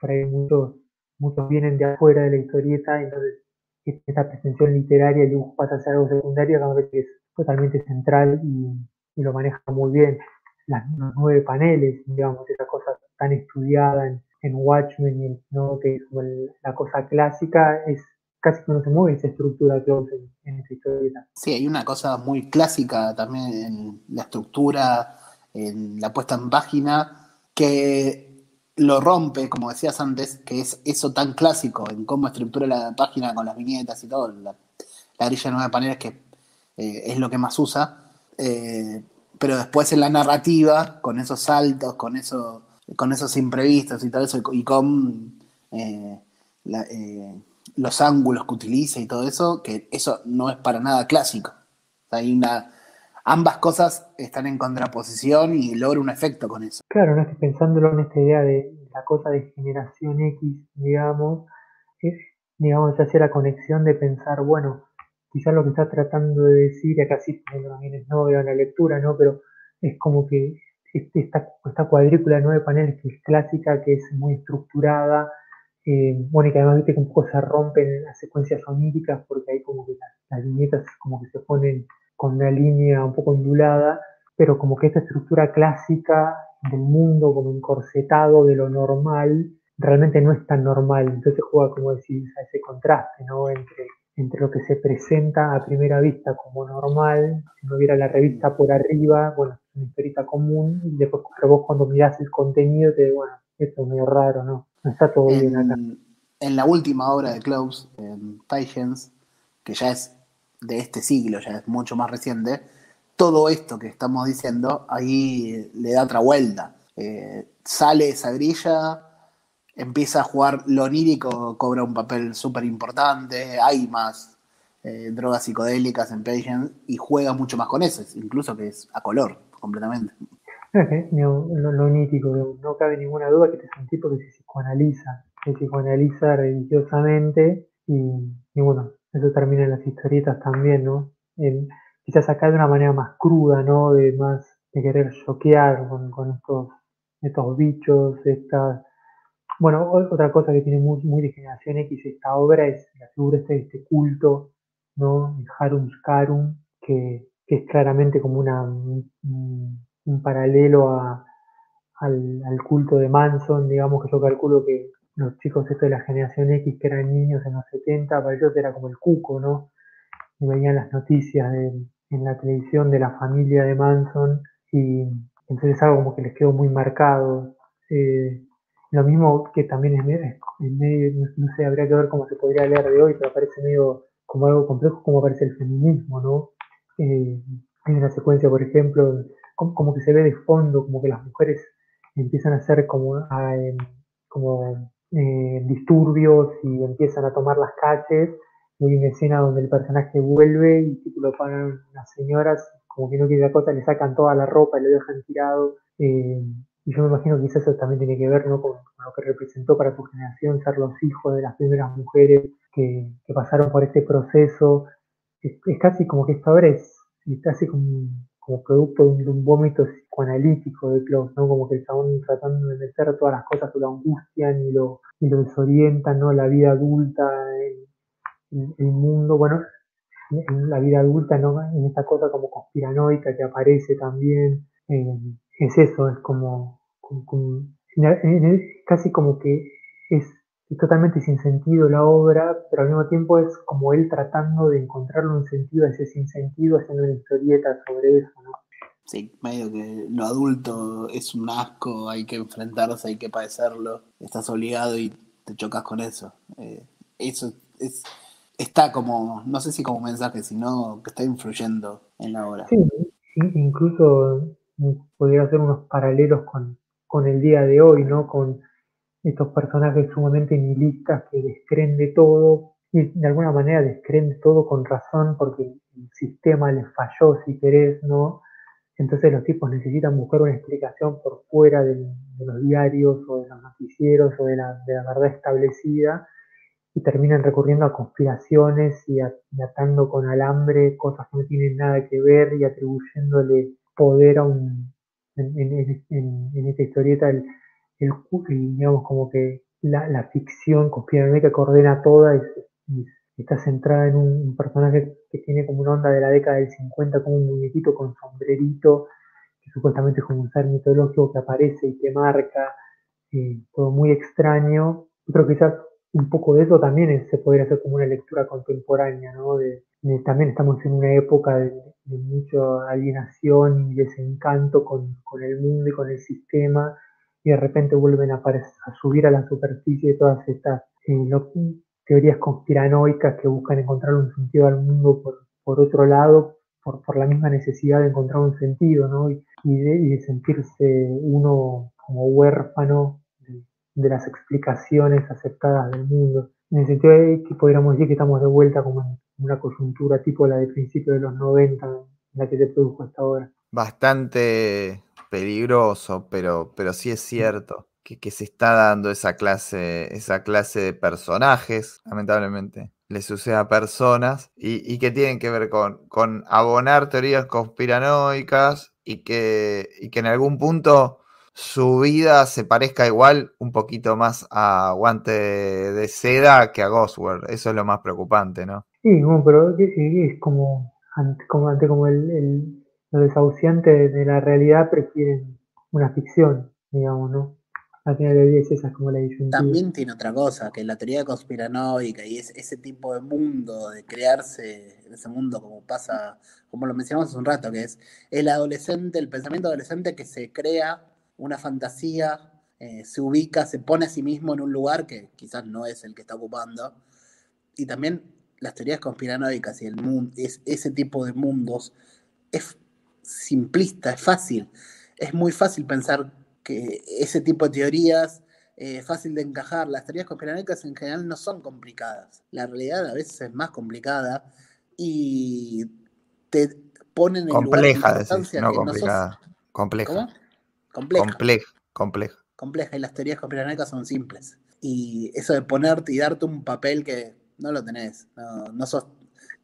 por ahí muchos, muchos vienen de afuera de la historieta, entonces esta pretensión literaria, el dibujo pasa a ser algo secundario, que es totalmente central y, lo maneja muy bien. Las, los nueve paneles, digamos, esa cosa tan estudiada en, Watchmen, ¿no? que es como la cosa clásica, es casi que no se mueve esa estructura que en, en esa historieta. Sí, hay una cosa muy clásica también en la estructura en la puesta en página, que lo rompe, como decías antes, que es eso tan clásico en cómo estructura la página con las viñetas y todo, la, grilla de nueve paneles que eh, es lo que más usa, eh, pero después en la narrativa, con esos saltos, con, eso, con esos imprevistos y todo eso, y con eh, los ángulos que utiliza y todo eso, que eso no es para nada clásico. Hay una ambas cosas están en contraposición y logra un efecto con eso. Claro, no estoy pensándolo en esta idea de la cosa de generación X, digamos, es, digamos, hacia la conexión de pensar, bueno, quizás lo que está tratando de decir, acá sí también es novia en la lectura, ¿no? Pero es como que este, esta, esta cuadrícula de nueve paneles que es clásica, que es muy estructurada, eh, bueno, y que además viste que un poco se rompen las secuencias oníricas porque hay como que las, las viñetas como que se ponen con una línea un poco ondulada, pero como que esta estructura clásica del mundo como encorsetado de lo normal, realmente no es tan normal. Entonces juega, como decís, a ese contraste, ¿no? Entre, entre lo que se presenta a primera vista como normal, si no hubiera la revista por arriba, bueno, es una historieta común, y después vos cuando mirás el contenido te bueno, esto es medio raro, ¿no? No está todo bien acá. en la última obra de Close, en Patience, que ya es de este siglo, ya es mucho más reciente, todo esto que estamos diciendo ahí le da otra vuelta. Eh, sale esa grilla, empieza a jugar lo onírico, cobra un papel súper importante, hay más eh, drogas psicodélicas en Patience y juega mucho más con eso, incluso que es a color completamente. Lo, lo, onírico, no cabe ninguna duda que este es un tipo que se psicoanaliza, se psicoanaliza religiosamente y, bueno, eso termina en las historietas también, ¿no? quizás acá de una manera más cruda, ¿no? De más de querer choquear con, con estos, estos bichos, estas bueno, otra cosa que tiene muy, muy de generación X esta obra es la figura este, este culto, ¿no? El Harum Skarum, que, es claramente como un, paralelo al, culto de Manson, digamos que yo calculo que los chicos de la generación X que eran niños en los 70, para ellos era como el cuco, ¿no? Y veían las noticias en la televisión de la familia de Manson y entonces es algo como que les quedó muy marcado. Eh, lo mismo que también es medio, no sé, habría que ver cómo se podría leer de hoy, pero parece medio como algo complejo, como aparece el feminismo, ¿no? Eh, hay una secuencia, por ejemplo, como, que se ve de fondo, como que las mujeres empiezan a hacer como, em, como eh, disturbios y empiezan a tomar las calles. Y hay una escena donde el personaje vuelve y tipo, lo paran las señoras, como que no quiere la cosa, le sacan toda la ropa y lo dejan tirado. Eh, y yo me imagino que eso también tiene que ver ¿no? con, lo que representó para tu generación ser los hijos de las primeras mujeres que, pasaron por este proceso. Es, casi como que esta obra es, casi como, como producto de un, vómito psicoanalítico de Klaus, ¿no? como que están tratando de meter todas las cosas que lo angustian y lo, y lo desorientan, ¿no? la vida adulta, el, el mundo, bueno, en la vida adulta, ¿no? en esta cosa como conspiranoica que aparece también es eso, es como, casi como que es, totalmente sin sentido la obra, pero al mismo tiempo es como él tratando de encontrarle un sentido a ese sinsentido, haciendo una historieta sobre eso, ¿no? Sí, medio que lo adulto es un asco, hay que enfrentarse, hay que padecerlo, estás obligado y te chocas con eso. Eh, eso es, está como, no sé si como mensaje, sino que está influyendo en la obra. Sí, incluso podría hacer unos paralelos con, el día de hoy, ¿no? Con estos personajes sumamente nihilistas que descreen de todo y de alguna manera descreen todo con razón porque el sistema les falló, si querés, ¿no? Entonces los tipos necesitan buscar una explicación por fuera de, los diarios o de los noticieros o de la, verdad establecida y terminan recurriendo a conspiraciones y, y atando con alambre cosas que no tienen nada que ver y atribuyéndole poder a un, en, esta historieta, el, digamos como que la, la ficción conspiranoica que ordena toda y, está centrada en un, personaje que tiene como una onda de la década del 50, como un muñequito con sombrerito, que supuestamente es como un ser mitológico que aparece y que marca, eh, todo muy extraño. Yo creo que quizás un poco de eso también se podría hacer como una lectura contemporánea, ¿no? De, también estamos en una época de, mucha alienación y desencanto con, el mundo y con el sistema, y de repente vuelven a, subir a la superficie todas estas eh, teorías conspiranoicas que buscan encontrar un sentido al mundo por, por otro lado, por, por, la misma necesidad de encontrar un sentido, ¿no? Y, de, sentirse uno como huérfano de las explicaciones aceptadas del mundo. En el sentido de que podríamos decir que estamos de vuelta como en una coyuntura tipo la de principio de los 90 en la que se produjo esta obra. Bastante peligroso, pero, pero sí es cierto que, que, se está dando esa clase, esa clase de personajes, lamentablemente. Le sucede a personas y, y que tienen que ver con, con abonar teorías conspiranoicas y que, y que en algún punto su vida se parezca igual un poquito más a Guante de Seda que a Ghostworld. Eso es lo más preocupante, ¿no? Sí, pero es como ante como, como el, el, lo desahuciante de la realidad prefieren una ficción, digamos, ¿no? Al final del día es esa como la disyuntiva. También tiene otra cosa, que la teoría conspiranoica y es ese tipo de mundo, de crearse ese mundo como pasa, como lo mencionamos hace un rato, que es el adolescente, el pensamiento adolescente que se crea una fantasía eh, se ubica, se pone a sí mismo en un lugar que quizás no es el que está ocupando. Y también las teorías conspiranoicas y el mundo, es, ese tipo de mundos es simplista, es fácil. Es muy fácil pensar que ese tipo de teorías es fácil de encajar. Las teorías conspiranoicas en general no son complicadas. La realidad a veces es más complicada y te ponen en compleja, decís, no complicada. compleja. ¿Cómo? Compleja. Compleja. Compleja. Compleja. Y las teorías conspiranoicas son simples. Y eso de ponerte y darte un papel que no lo tenés, no, sos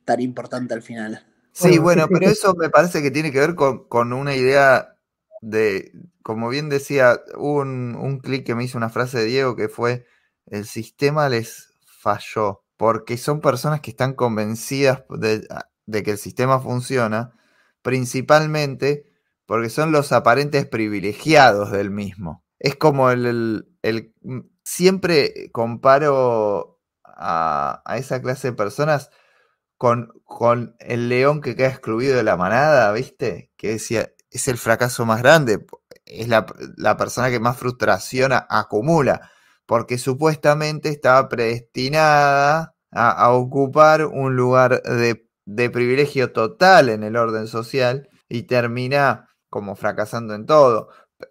tan importante al final. Sí, bueno, pero eso me parece que tiene que ver con, una idea de, como bien decía, un, un clic que me hizo una frase de Diego que fue, el sistema les falló, porque son personas que están convencidas de, de que el sistema funciona, principalmente porque son los aparentes privilegiados del mismo. Es como el, el, siempre comparo a, esa clase de personas con, con, el león que queda excluido de la manada, ¿viste? Que decía, es el fracaso más grande, es la, persona que más frustración acumula, porque supuestamente estaba predestinada a ocupar un lugar de de privilegio total en el orden social y termina como fracasando en todo.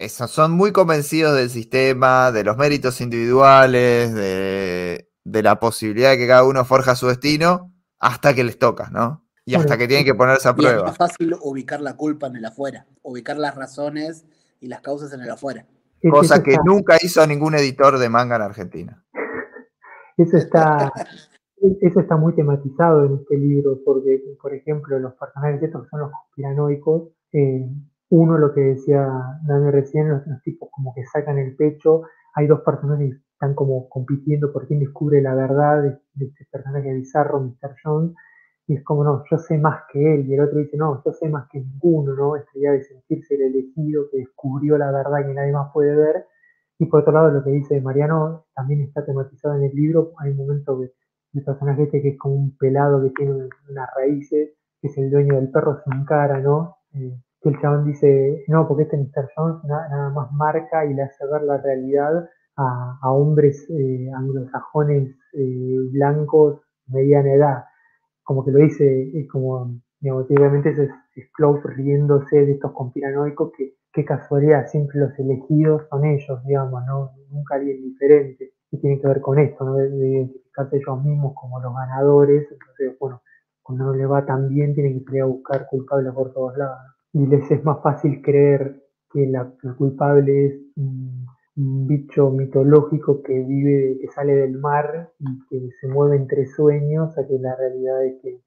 son muy convencidos del sistema, de los méritos individuales, de, la posibilidad de que cada uno forja su destino hasta que les toca, ¿no? Y hasta que tienen que ponerse a prueba. es más fácil ubicar la culpa en el afuera, ubicar las razones y las causas en el afuera. Cosa que nunca hizo ningún editor de manga en Argentina. Eso está, eso está muy tematizado en este libro, porque, por ejemplo, los personajes estos que son los conspiranoicos, eh, uno, lo que decía Daniel recién, los, tipos como que sacan el pecho, hay dos personajes están como compitiendo por quién descubre la verdad de, este personaje bizarro, Mr. Jones, y es como, no, yo sé más que él, y el otro dice, no, yo sé más que ninguno, ¿no? Esta idea de sentirse el elegido, que descubrió la verdad que nadie más puede ver, y por otro lado, lo que dice Mariano también está tematizado en el libro, hay un momento que el personaje este que es como un pelado que tiene unas raíces, que es el dueño del perro sin cara, ¿no? Eh, que el chabón dice, no, porque este Mr. Jones nada, más marca y le hace ver la realidad a, hombres eh, anglosajones eh, blancos mediana edad. Como que lo dice, es como, digamos, obviamente es, es riéndose de estos conspiranoicos que, qué casualidad, siempre los elegidos son ellos, digamos, ¿no? Nunca alguien diferente. Y tiene que ver con esto, ¿no? de ellos mismos como los ganadores, entonces, bueno, cuando no le va tan bien tienen que ir a buscar culpables por todos lados. Y les es más fácil creer que la, el culpable es un, bicho mitológico que vive, que sale del mar y que se mueve entre sueños, a que la realidad es que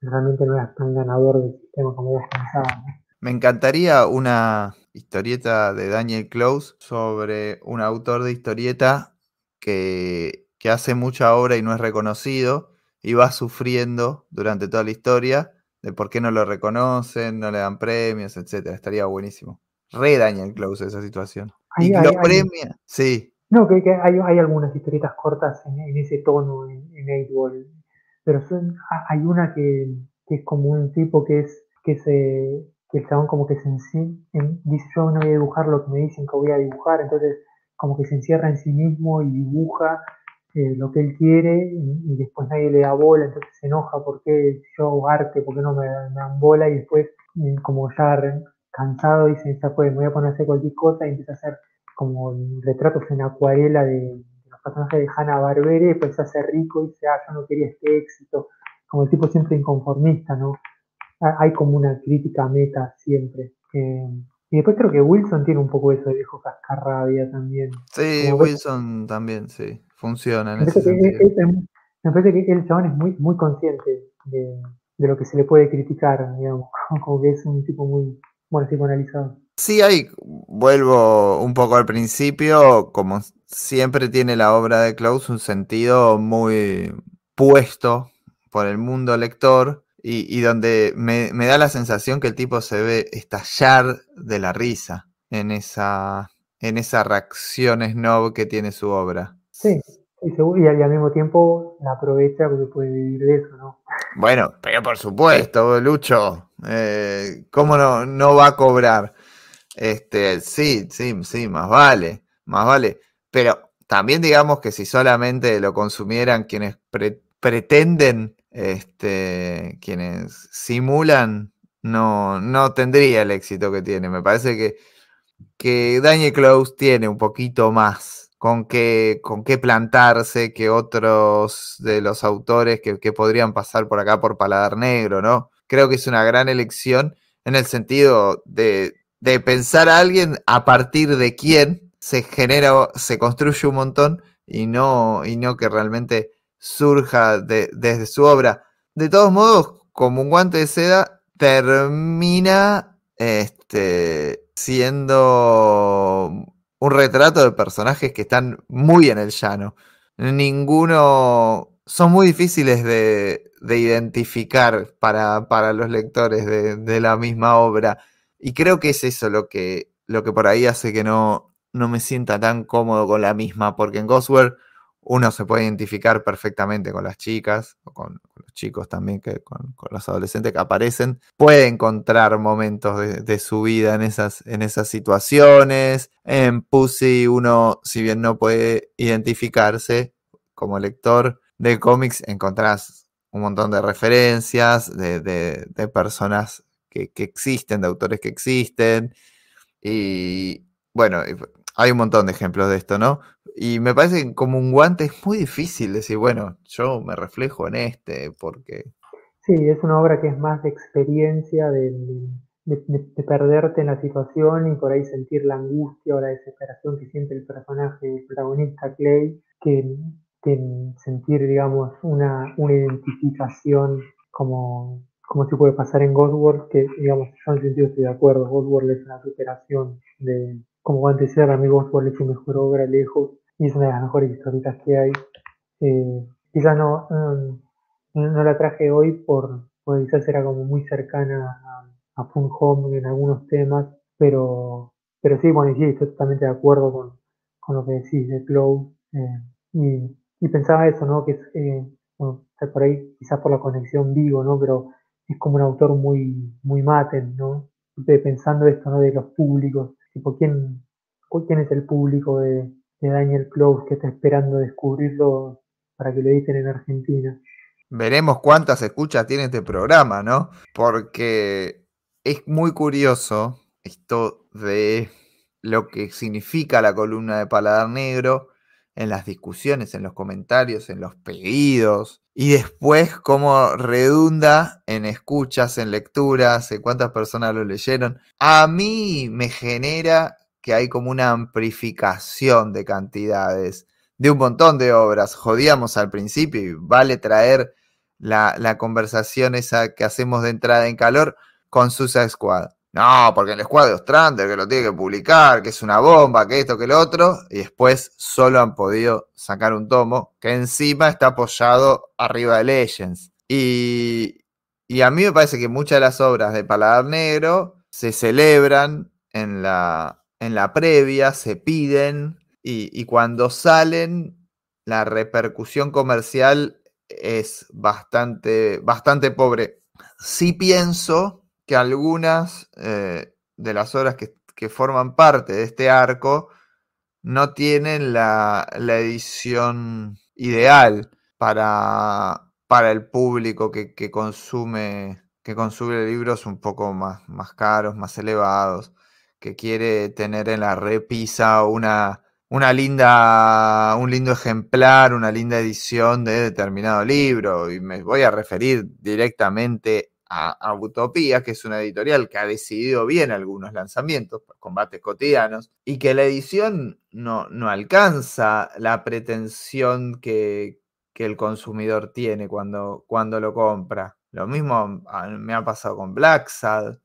realmente no es tan ganador del sistema como vos pensabas. Me encantaría una historieta de Daniel Close sobre un autor de historieta que que hace mucha obra y no es reconocido y va sufriendo durante toda la historia de por qué no lo reconocen, no le dan premios, etcétera. Estaría buenísimo. Re Daniel Close esa situación. Y lo premia, sí. No, que, hay, hay, algunas historietas cortas en, ese tono en, en Ball, pero son, hay una que, que, es como un tipo que es que se que el chabón como que se dice yo no voy a dibujar lo que me dicen que voy a dibujar, entonces como que se encierra en sí mismo y dibuja eh, lo que él quiere y, después nadie le da bola, entonces se enoja porque yo arte, porque no me, dan bola y después mm, como ya cansado dice, ya fue, me voy a poner a hacer cualquier cosa y empieza a hacer como retratos en acuarela de, los personajes de Hanna Barbera y después se hace rico y dice, ah, yo no quería este éxito, como el tipo siempre inconformista, ¿no? Hay como una crítica meta siempre. y después creo que Wilson tiene un poco eso de viejo cascarrabia también. Sí, Wilson también, sí funciona en ese sentido. me parece que el chabón es muy, muy consciente de, lo que se le puede criticar, digamos, como que es un tipo muy, Sí, ahí vuelvo un poco al principio, como siempre tiene la obra de Klaus un sentido muy puesto por el mundo lector y, donde me, me, da la sensación que el tipo se ve estallar de la risa en esa, en esa reacción snob que tiene su obra. Sí, y, al mismo tiempo la aprovecha porque puede vivir de eso, ¿no? Bueno, pero por supuesto, Lucho, eh, ¿cómo no, no va a cobrar? Este, sí, sí, sí, más vale. más vale. Pero también digamos que si solamente lo consumieran quienes pretenden, este, quienes simulan, no, no tendría el éxito que tiene. Me parece que, que Daniel Close tiene un poquito más con qué, con qué plantarse que otros de los autores que, que podrían pasar por acá por Paladar Negro, ¿no? Creo que es una gran elección en el sentido de, de pensar a alguien a partir de quién se genera, se construye un montón y no, y no que realmente surja desde su obra. De todos modos, como un guante de seda, termina este, siendo un retrato de personajes que están muy en el llano. Ninguno. Son muy difíciles de, identificar para, los lectores de, de, la misma obra. Y creo que es eso lo que, lo que por ahí hace que no, no me sienta tan cómodo con la misma, porque en Ghostware uno se puede identificar perfectamente con las chicas, o con, los chicos también, que, con, los adolescentes que aparecen, puede encontrar momentos de, su vida en esas, en esas situaciones. En Pussy uno, si bien no puede identificarse como lector de cómics, encontrás un montón de referencias de, personas que, que, existen, de autores que existen. Y bueno, hay un montón de ejemplos de esto, ¿no? Y me parece que como un guante es muy difícil decir, bueno, yo me reflejo en este, porque... Sí, es una obra que es más de experiencia, de, perderte en la situación y por ahí sentir la angustia o la desesperación que siente el personaje, el protagonista Clay, que, sentir, digamos, una, una identificación como, como si puede pasar en Godworld, que, digamos, yo en sentido estoy de acuerdo, Godworld es una superación de, como antes era, mi Godworld es su mejor obra lejos y es una de las mejores historietas que hay. Eh, quizás no, no, la traje hoy por, porque quizás era como muy cercana a, a Fun Home en algunos temas, pero, pero sí, bueno, sí, estoy totalmente de acuerdo con, con lo que decís de Cloud. Eh, y, y, pensaba eso, ¿no? Que es, eh, bueno, por ahí quizás por la conexión vivo, ¿no? Pero es como un autor muy, muy maten, ¿no? Pensando esto, ¿no? De los públicos, tipo, ¿quién, quién es el público de, Daniel Close que está esperando descubrirlo para que lo editen en Argentina? Veremos cuántas escuchas tiene este programa, ¿no? Porque es muy curioso esto de lo que significa la columna de Paladar Negro en las discusiones, en los comentarios, en los pedidos, y después cómo redunda en escuchas, en lecturas, en cuántas personas lo leyeron. A mí me genera que hay como una amplificación de cantidades de un montón de obras. Jodíamos al principio y vale traer la, la conversación esa que hacemos de entrada en calor con Susa Squad. No, porque el Squad de Ostrander, que lo tiene que publicar, que es una bomba, que esto, que lo otro, y después solo han podido sacar un tomo que encima está apoyado arriba de Legends. Y, y a mí me parece que muchas de las obras de Paladar Negro se celebran en la, en la previa, se piden, y, y cuando salen, la repercusión comercial es bastante, bastante pobre. Sí pienso que algunas eh, de las obras que, forman parte de este arco no tienen la, edición ideal para, para el público que, consume que consume libros un poco más, más caros, más elevados, que quiere tener en la repisa una, una linda, un lindo ejemplar, una linda edición de determinado libro. Y me voy a referir directamente a, Utopía, que es una editorial que ha decidido bien algunos lanzamientos, combates cotidianos, y que la edición no, no alcanza la pretensión que, el consumidor tiene cuando, cuando lo compra. Lo mismo me ha pasado con Black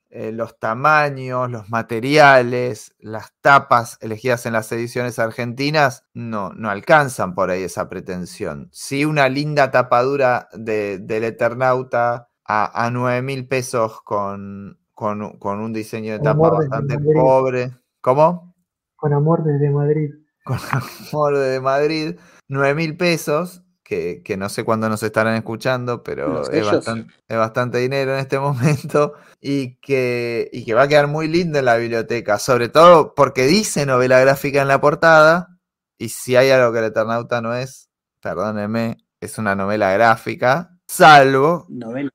eh, los tamaños, los materiales, las tapas elegidas en las ediciones argentinas no, no alcanzan por ahí esa pretensión. Si una linda tapadura de, del Eternauta a, a 9 mil pesos con, con, un diseño de tapa bastante pobre. ¿Cómo? Con amor desde Madrid. Con amor desde Madrid. 9 mil pesos, que, no sé cuándo nos estarán escuchando, pero es bastante, es bastante, dinero en este momento y que, y que va a quedar muy lindo en la biblioteca, sobre todo porque dice novela gráfica en la portada y si hay algo que el Eternauta no es, perdónenme, es una novela gráfica, salvo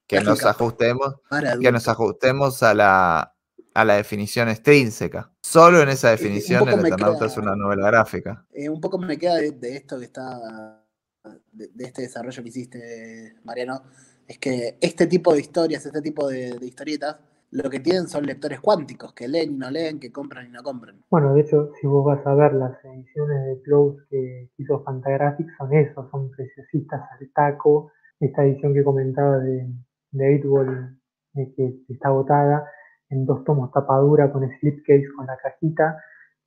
que nos ajustemos, que nos ajustemos a la, a la definición extrínseca. Solo en esa definición el Eternauta es una novela gráfica. Eh, un poco me queda de, esto que está, de, este desarrollo que hiciste, Mariano, es que este tipo de historias, este tipo de, historietas, lo que tienen son lectores cuánticos, que leen y no leen, que compran y no compran. Bueno, de hecho, si vos vas a ver las ediciones de Close que hizo Fantagraphics, son eso, son preciosistas al taco. Esta edición que comentaba de, de 8 que está agotada, en dos tomos tapadura con slipcase con la cajita.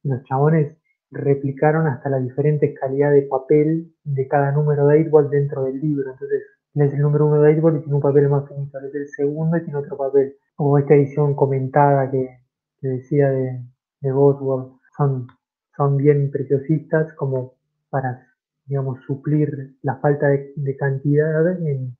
Los chabones replicaron hasta la diferente calidad de papel de cada número de 8 dentro del libro. Entonces, lees el número uno de 8 y tiene un papel más finito, lees el segundo y tiene otro papel. O esta edición comentada que, decía de, de son, son bien preciosistas como para, digamos, suplir la falta de, cantidad en,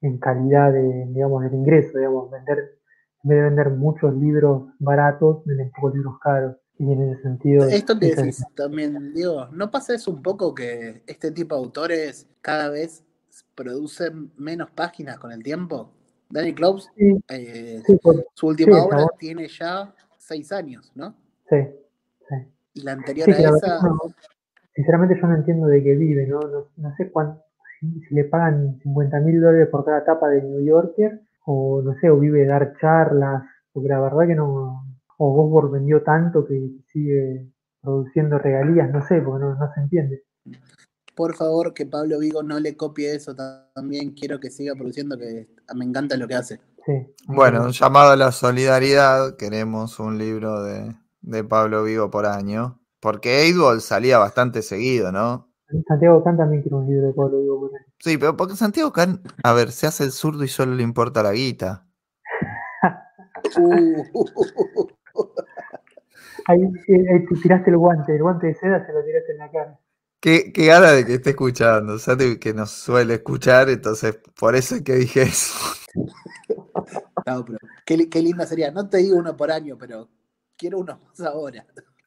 en, calidad de, digamos, del ingreso, digamos, vender en vez de vender muchos libros baratos, venden pocos libros caros. Y en ese sentido. Esto que decís también, digo, ¿no pasa eso un poco que este tipo de autores cada vez producen menos páginas con el tiempo? Danny Close, eh, su última obra tiene ya seis años, ¿no? Sí, sí. Y la anterior a esa. Sinceramente, yo no entiendo de qué vive, ¿no? No, sé cuánto. Si, si le pagan 50 mil dólares por cada tapa de New Yorker o no sé, o vive de dar charlas, porque la verdad que no, o Bosworth vendió tanto que sigue produciendo regalías, no sé, porque no, se entiende. Por favor, que Pablo Vigo no le copie eso también, quiero que siga produciendo, que me encanta lo que hace. Bueno, un llamado a la solidaridad, queremos un libro de, Pablo Vigo por año, porque Eidwall salía bastante seguido, ¿no? Santiago Can también quiere un libro de Pablo Vigo por. Sí, pero porque Santiago Can, a ver, se hace el zurdo y solo le importa la guita. ahí, te tiraste el guante, el guante de seda se lo tiraste en la cara. Qué, qué gana de que esté escuchando, o que nos suele escuchar, entonces por eso es que dije eso. No, pero qué, qué linda sería. No te digo uno por año, pero quiero uno más ahora.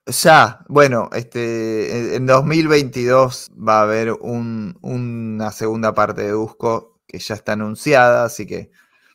Ya, bueno, este, en 2022 va a haber una segunda parte de Dusko que ya está anunciada, así que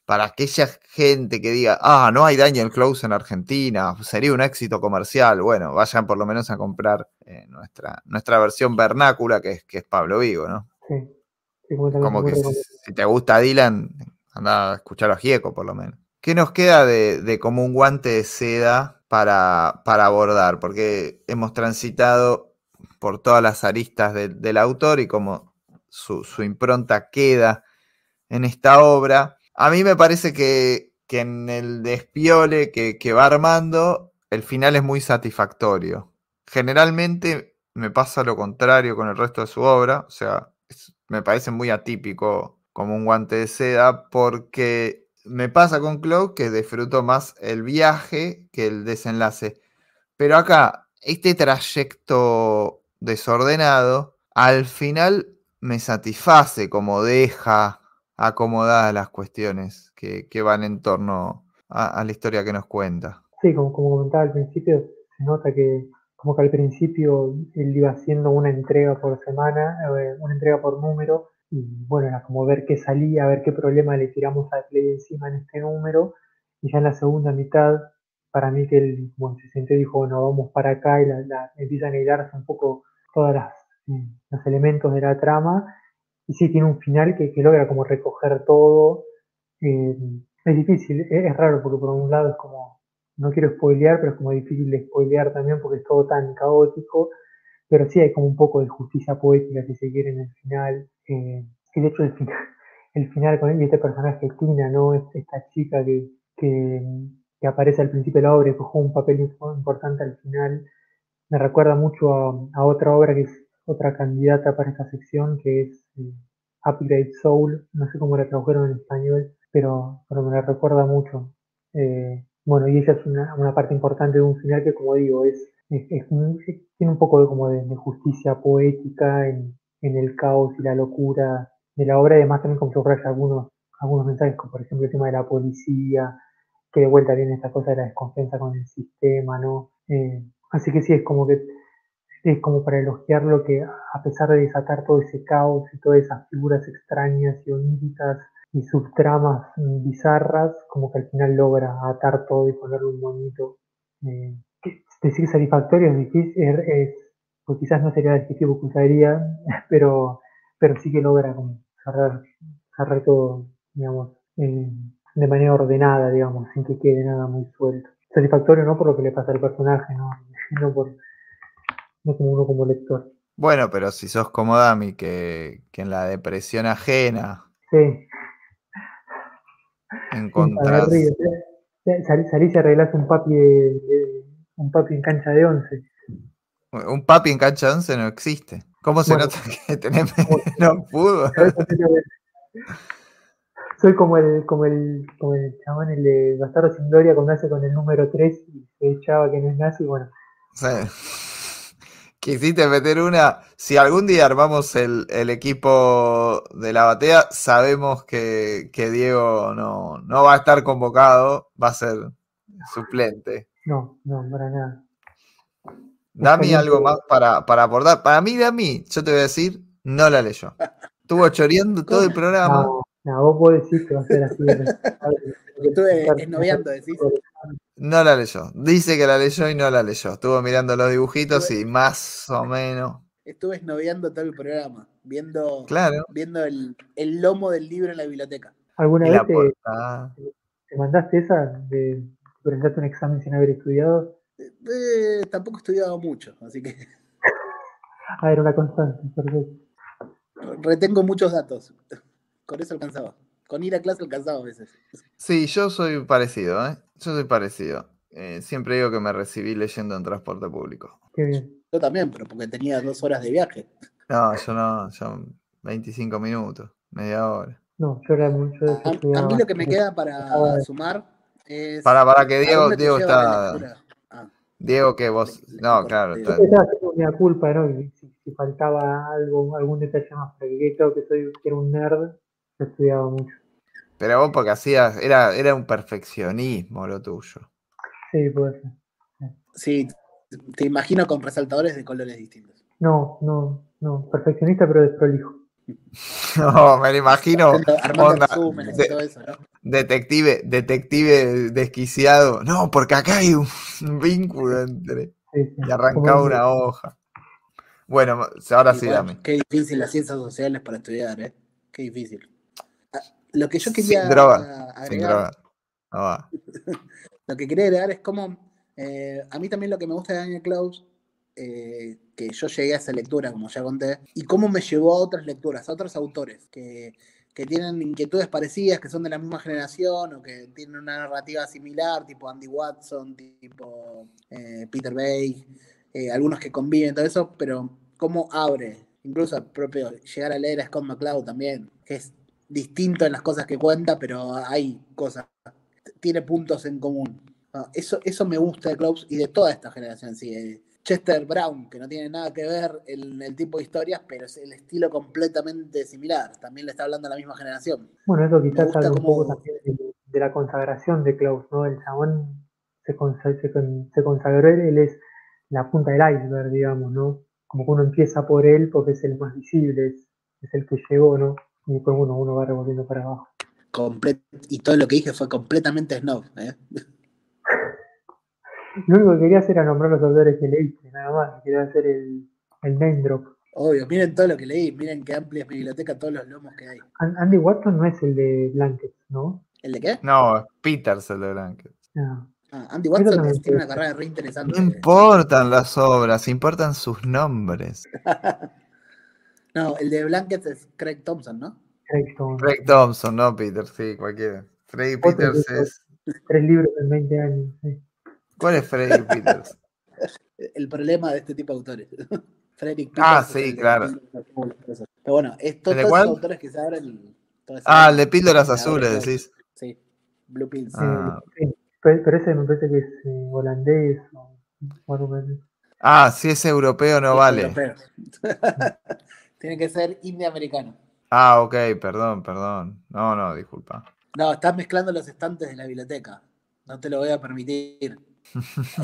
para aquella gente que diga, ah, no hay Daniel Close en Argentina, sería un éxito comercial, bueno, vayan por lo menos a comprar eh, nuestra, nuestra versión vernácula, que es, que es Pablo Vigo, ¿no? Sí. como, que si, te gusta Dylan, anda a escuchar a Gieco por lo menos. ¿Qué nos queda de, de como un guante de seda para, para abordar, porque hemos transitado por todas las aristas del autor y como su, impronta queda en esta obra. A mí me parece que, en el despiole que, que, va armando, el final es muy satisfactorio. Generalmente me pasa lo contrario con el resto de su obra, o sea, me parece muy atípico como un guante de seda, porque me pasa con Cloud que disfruto más el viaje que el desenlace. Pero acá, este trayecto desordenado, al final me satisface como deja acomodadas las cuestiones que, van en torno a, la historia que nos cuenta. Sí, como, comentaba al principio, se nota que como que al principio él iba haciendo una entrega por semana, eh, una entrega por número, y bueno, era como ver qué salía, ver qué problema le tiramos al play encima en este número. Y ya en la segunda mitad, para mí que él bueno, se sentó dijo, bueno, vamos para acá y la, empiezan a hilarse un poco todos eh, los elementos de la trama. Y sí, tiene un final que, que logra como recoger todo. Eh, es difícil, es, raro porque por un lado es como, no quiero spoilear, pero es como difícil de spoilear también porque es todo tan caótico. Pero sí hay como un poco de justicia poética, si se quiere, en el final que de hecho el final, el final con este personaje Tina, ¿no? Esta chica que, que, aparece al principio de la obra y que juega un papel importante al final, me recuerda mucho a, otra obra que es otra candidata para esta sección, que es eh, Upgrade Soul, no sé cómo la tradujeron en español, pero, pero me la recuerda mucho. Eh, bueno, y ella es una, una, parte importante de un final que, como digo, es, es, tiene un poco de, como de, justicia poética en, en el caos y la locura de la obra, además también como subraya algunos, algunos mensajes, como por ejemplo el tema de la policía, que de vuelta viene esta cosa de la desconfianza con el sistema, ¿no? Eh, así que sí, es como que es como para elogiarlo que a pesar de desatar todo ese caos y todas esas figuras extrañas y oníricas y subtramas bizarras, como que al final logra atar todo y ponerle un bonito. Eh, decir satisfactorio es difícil, es, pues quizás no sería el adjetivo que usaría, pero, pero sí que logra como cerrar, cerrar todo, digamos, eh, de manera ordenada, digamos, sin que quede nada muy suelto. Satisfactorio no por lo que le pasa al personaje, no, no por no como uno como lector. Bueno, pero si sos como Dami, que, que en la depresión ajena sí. encontrás... Salís y arreglás un papi, de, un papi en cancha de once. Un papi en cancha de once no existe. ¿Cómo se nota que tenés no pudo? Soy como el, como el, como el chabón, el de Bastardo sin Gloria, cuando hace con el número 3 y se echaba que no es nazi, bueno. Sí. Quisiste meter una. Si algún día armamos el, equipo de la batea, sabemos que, Diego no, no, va a estar convocado, va a ser suplente. No, no, para nada. Dami algo más para, para abordar. Para mí, Dami, yo te voy a decir, no la leyó. Estuvo choreando todo el programa. No, vos podés decir que va a ser así. Estuve esnoviando, decís. No la leyó. Dice que la leyó y no la leyó. Estuvo mirando los dibujitos y más o menos. Estuve esnoviando todo el programa, viendo, claro. viendo el, lomo del libro en la biblioteca. ¿Alguna vez te, mandaste esa de presentarte un examen sin haber estudiado? Eh, tampoco he estudiado mucho, así que. ah, era una constante, perfecto. Retengo muchos datos. Con eso alcanzaba. Con ir a clase alcanzaba a veces. Sí, yo soy parecido, ¿eh? Yo soy parecido. Eh, siempre digo que me recibí leyendo en transporte público. Qué bien. Yo también, pero porque tenía dos horas de viaje. No, yo no, yo 25 minutos, media hora. No, yo era mucho de a, a, mí lo que me queda para sumar es. Para, para que Diego, Diego está. Diego, que vos. No, claro. Yo estaba haciendo una culpa, ¿no? Si, si, faltaba algo, algún detalle más, porque creo que soy que era un nerd, yo estudiaba mucho. Pero vos porque hacías, era, era un perfeccionismo lo tuyo. Sí, puede ser. Sí, te imagino con resaltadores de colores distintos. No, no, no, perfeccionista pero desprolijo. No, me lo imagino. Armando y todo eso, ¿no? Detective, detective desquiciado. No, porque acá hay un vínculo entre. y arrancaba una hoja. Bueno, ahora sí, dame. Qué difícil las ciencias sociales para estudiar, ¿eh? Qué difícil. Lo que yo quería agregar. lo que quería agregar es como. Eh, a mí también lo que me gusta de Daniel Klaus, eh, que yo llegué a esa lectura, como ya conté, y cómo me llevó a otras lecturas, a otros autores que, tienen inquietudes parecidas, que son de la misma generación o que tienen una narrativa similar, tipo Andy Watson, tipo eh, Peter Bay, algunos que conviven, todo eso, pero cómo abre, incluso propio llegar a leer a Scott McCloud también, que es distinto en las cosas que cuenta, pero hay cosas, tiene puntos en común. Ah, eso, eso me gusta de Klaus y de toda esta generación. Sí. Chester Brown, que no tiene nada que ver en el tipo de historias, pero es el estilo completamente similar. También le está hablando a la misma generación. Bueno, eso quizás habla un poco también de, la consagración de Klaus, ¿no? El chabón se, se, consagró, él es la punta del iceberg, digamos, ¿no? Como que uno empieza por él porque es el más visible, es, es el que llegó, ¿no? Y después uno, uno va revolviendo para abajo. y todo lo que dije fue completamente snob. ¿eh? Lo único que quería hacer era nombrar los autores que leíste, nada más. Quería hacer el, el name drop. Obvio, miren todo lo que leí, miren qué amplia es mi biblioteca, todos los lomos que hay. Andy Watson no es el de Blankets, ¿no? ¿El de qué? No, Peters el de Blankets. Ah. ah Andy Watson tiene una carrera re interesante. No importan las obras, importan sus nombres. No, el de Blankets es Craig Thompson, ¿no? Craig Thompson. Craig Thompson, no Peter, sí, cualquiera. Freddy Peters es. Tres libros en 20 años, sí. ¿Cuál es Freddy Peters? el problema de este tipo de autores. Freddy Peters. Ah, sí, claro. Pero bueno, estos todos los autores que se abren. Ah, el de píldoras azules, decís. Sí, Blue Pills. Ah. Sí, pero ese me parece que es eh, holandés o algo Ah, si es europeo no vale. Tiene que ser indie americano. Ah, ok, perdón, perdón. No, no, disculpa. No, estás mezclando los estantes de la biblioteca. No te lo voy a permitir.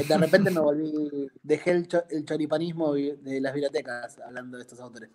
De repente me volví, dejé el, el choripanismo de las bibliotecas hablando de estos autores.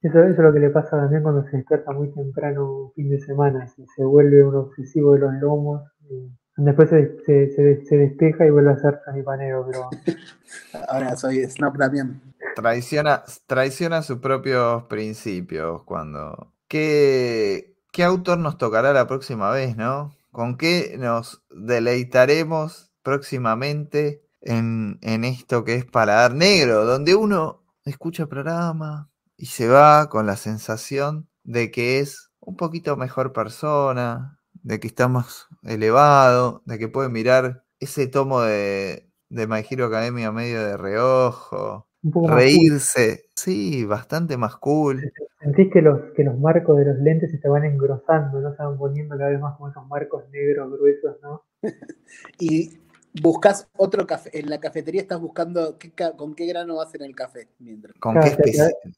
Eso, es lo que le pasa también cuando se despierta muy temprano fin de semana, se, se vuelve un obsesivo de los lomos, y después se, se, se, despeja y vuelve a ser choripanero, pero... Ahora soy Snap también. Traiciona, traiciona sus propios principios cuando... ¿Qué, ¿Qué autor nos tocará la próxima vez, no? ¿Con qué nos deleitaremos próximamente en, en esto que es Paladar Negro, donde uno escucha el programa y se va con la sensación de que es un poquito mejor persona, de que está más elevado, de que puede mirar ese tomo de, de My Hero Academia medio de reojo, reírse, sí, bastante más cool. Sentís que los, que los marcos de los lentes se te van engrosando, ¿no? Se van poniendo cada vez más como esos marcos negros gruesos, ¿no? y buscas otro café, en la cafetería estás buscando con qué grano vas en el café. Mientras. ¿Con qué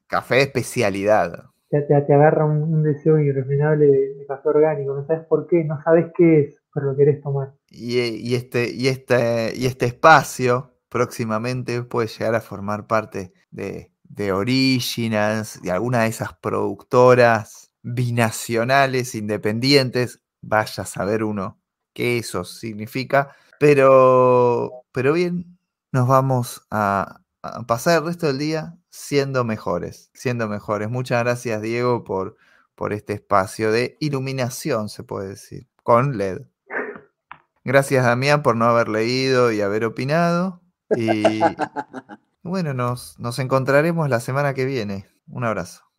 café de especialidad? Te, te, agarra un, deseo irrefrenable de, café orgánico, no sabes por qué, no sabes qué es, pero lo querés tomar. Y, y, este, y, este, y este espacio próximamente puede llegar a formar parte de, de Originals, de alguna de esas productoras binacionales independientes. Vaya a saber uno qué eso significa. Pero, pero bien, nos vamos a, a pasar el resto del día siendo mejores, siendo mejores. Muchas gracias, Diego, por, por este espacio de iluminación, se puede decir, con LED. Gracias, Damián, por no haber leído y haber opinado. Y bueno, nos, nos encontraremos la semana que viene. Un abrazo.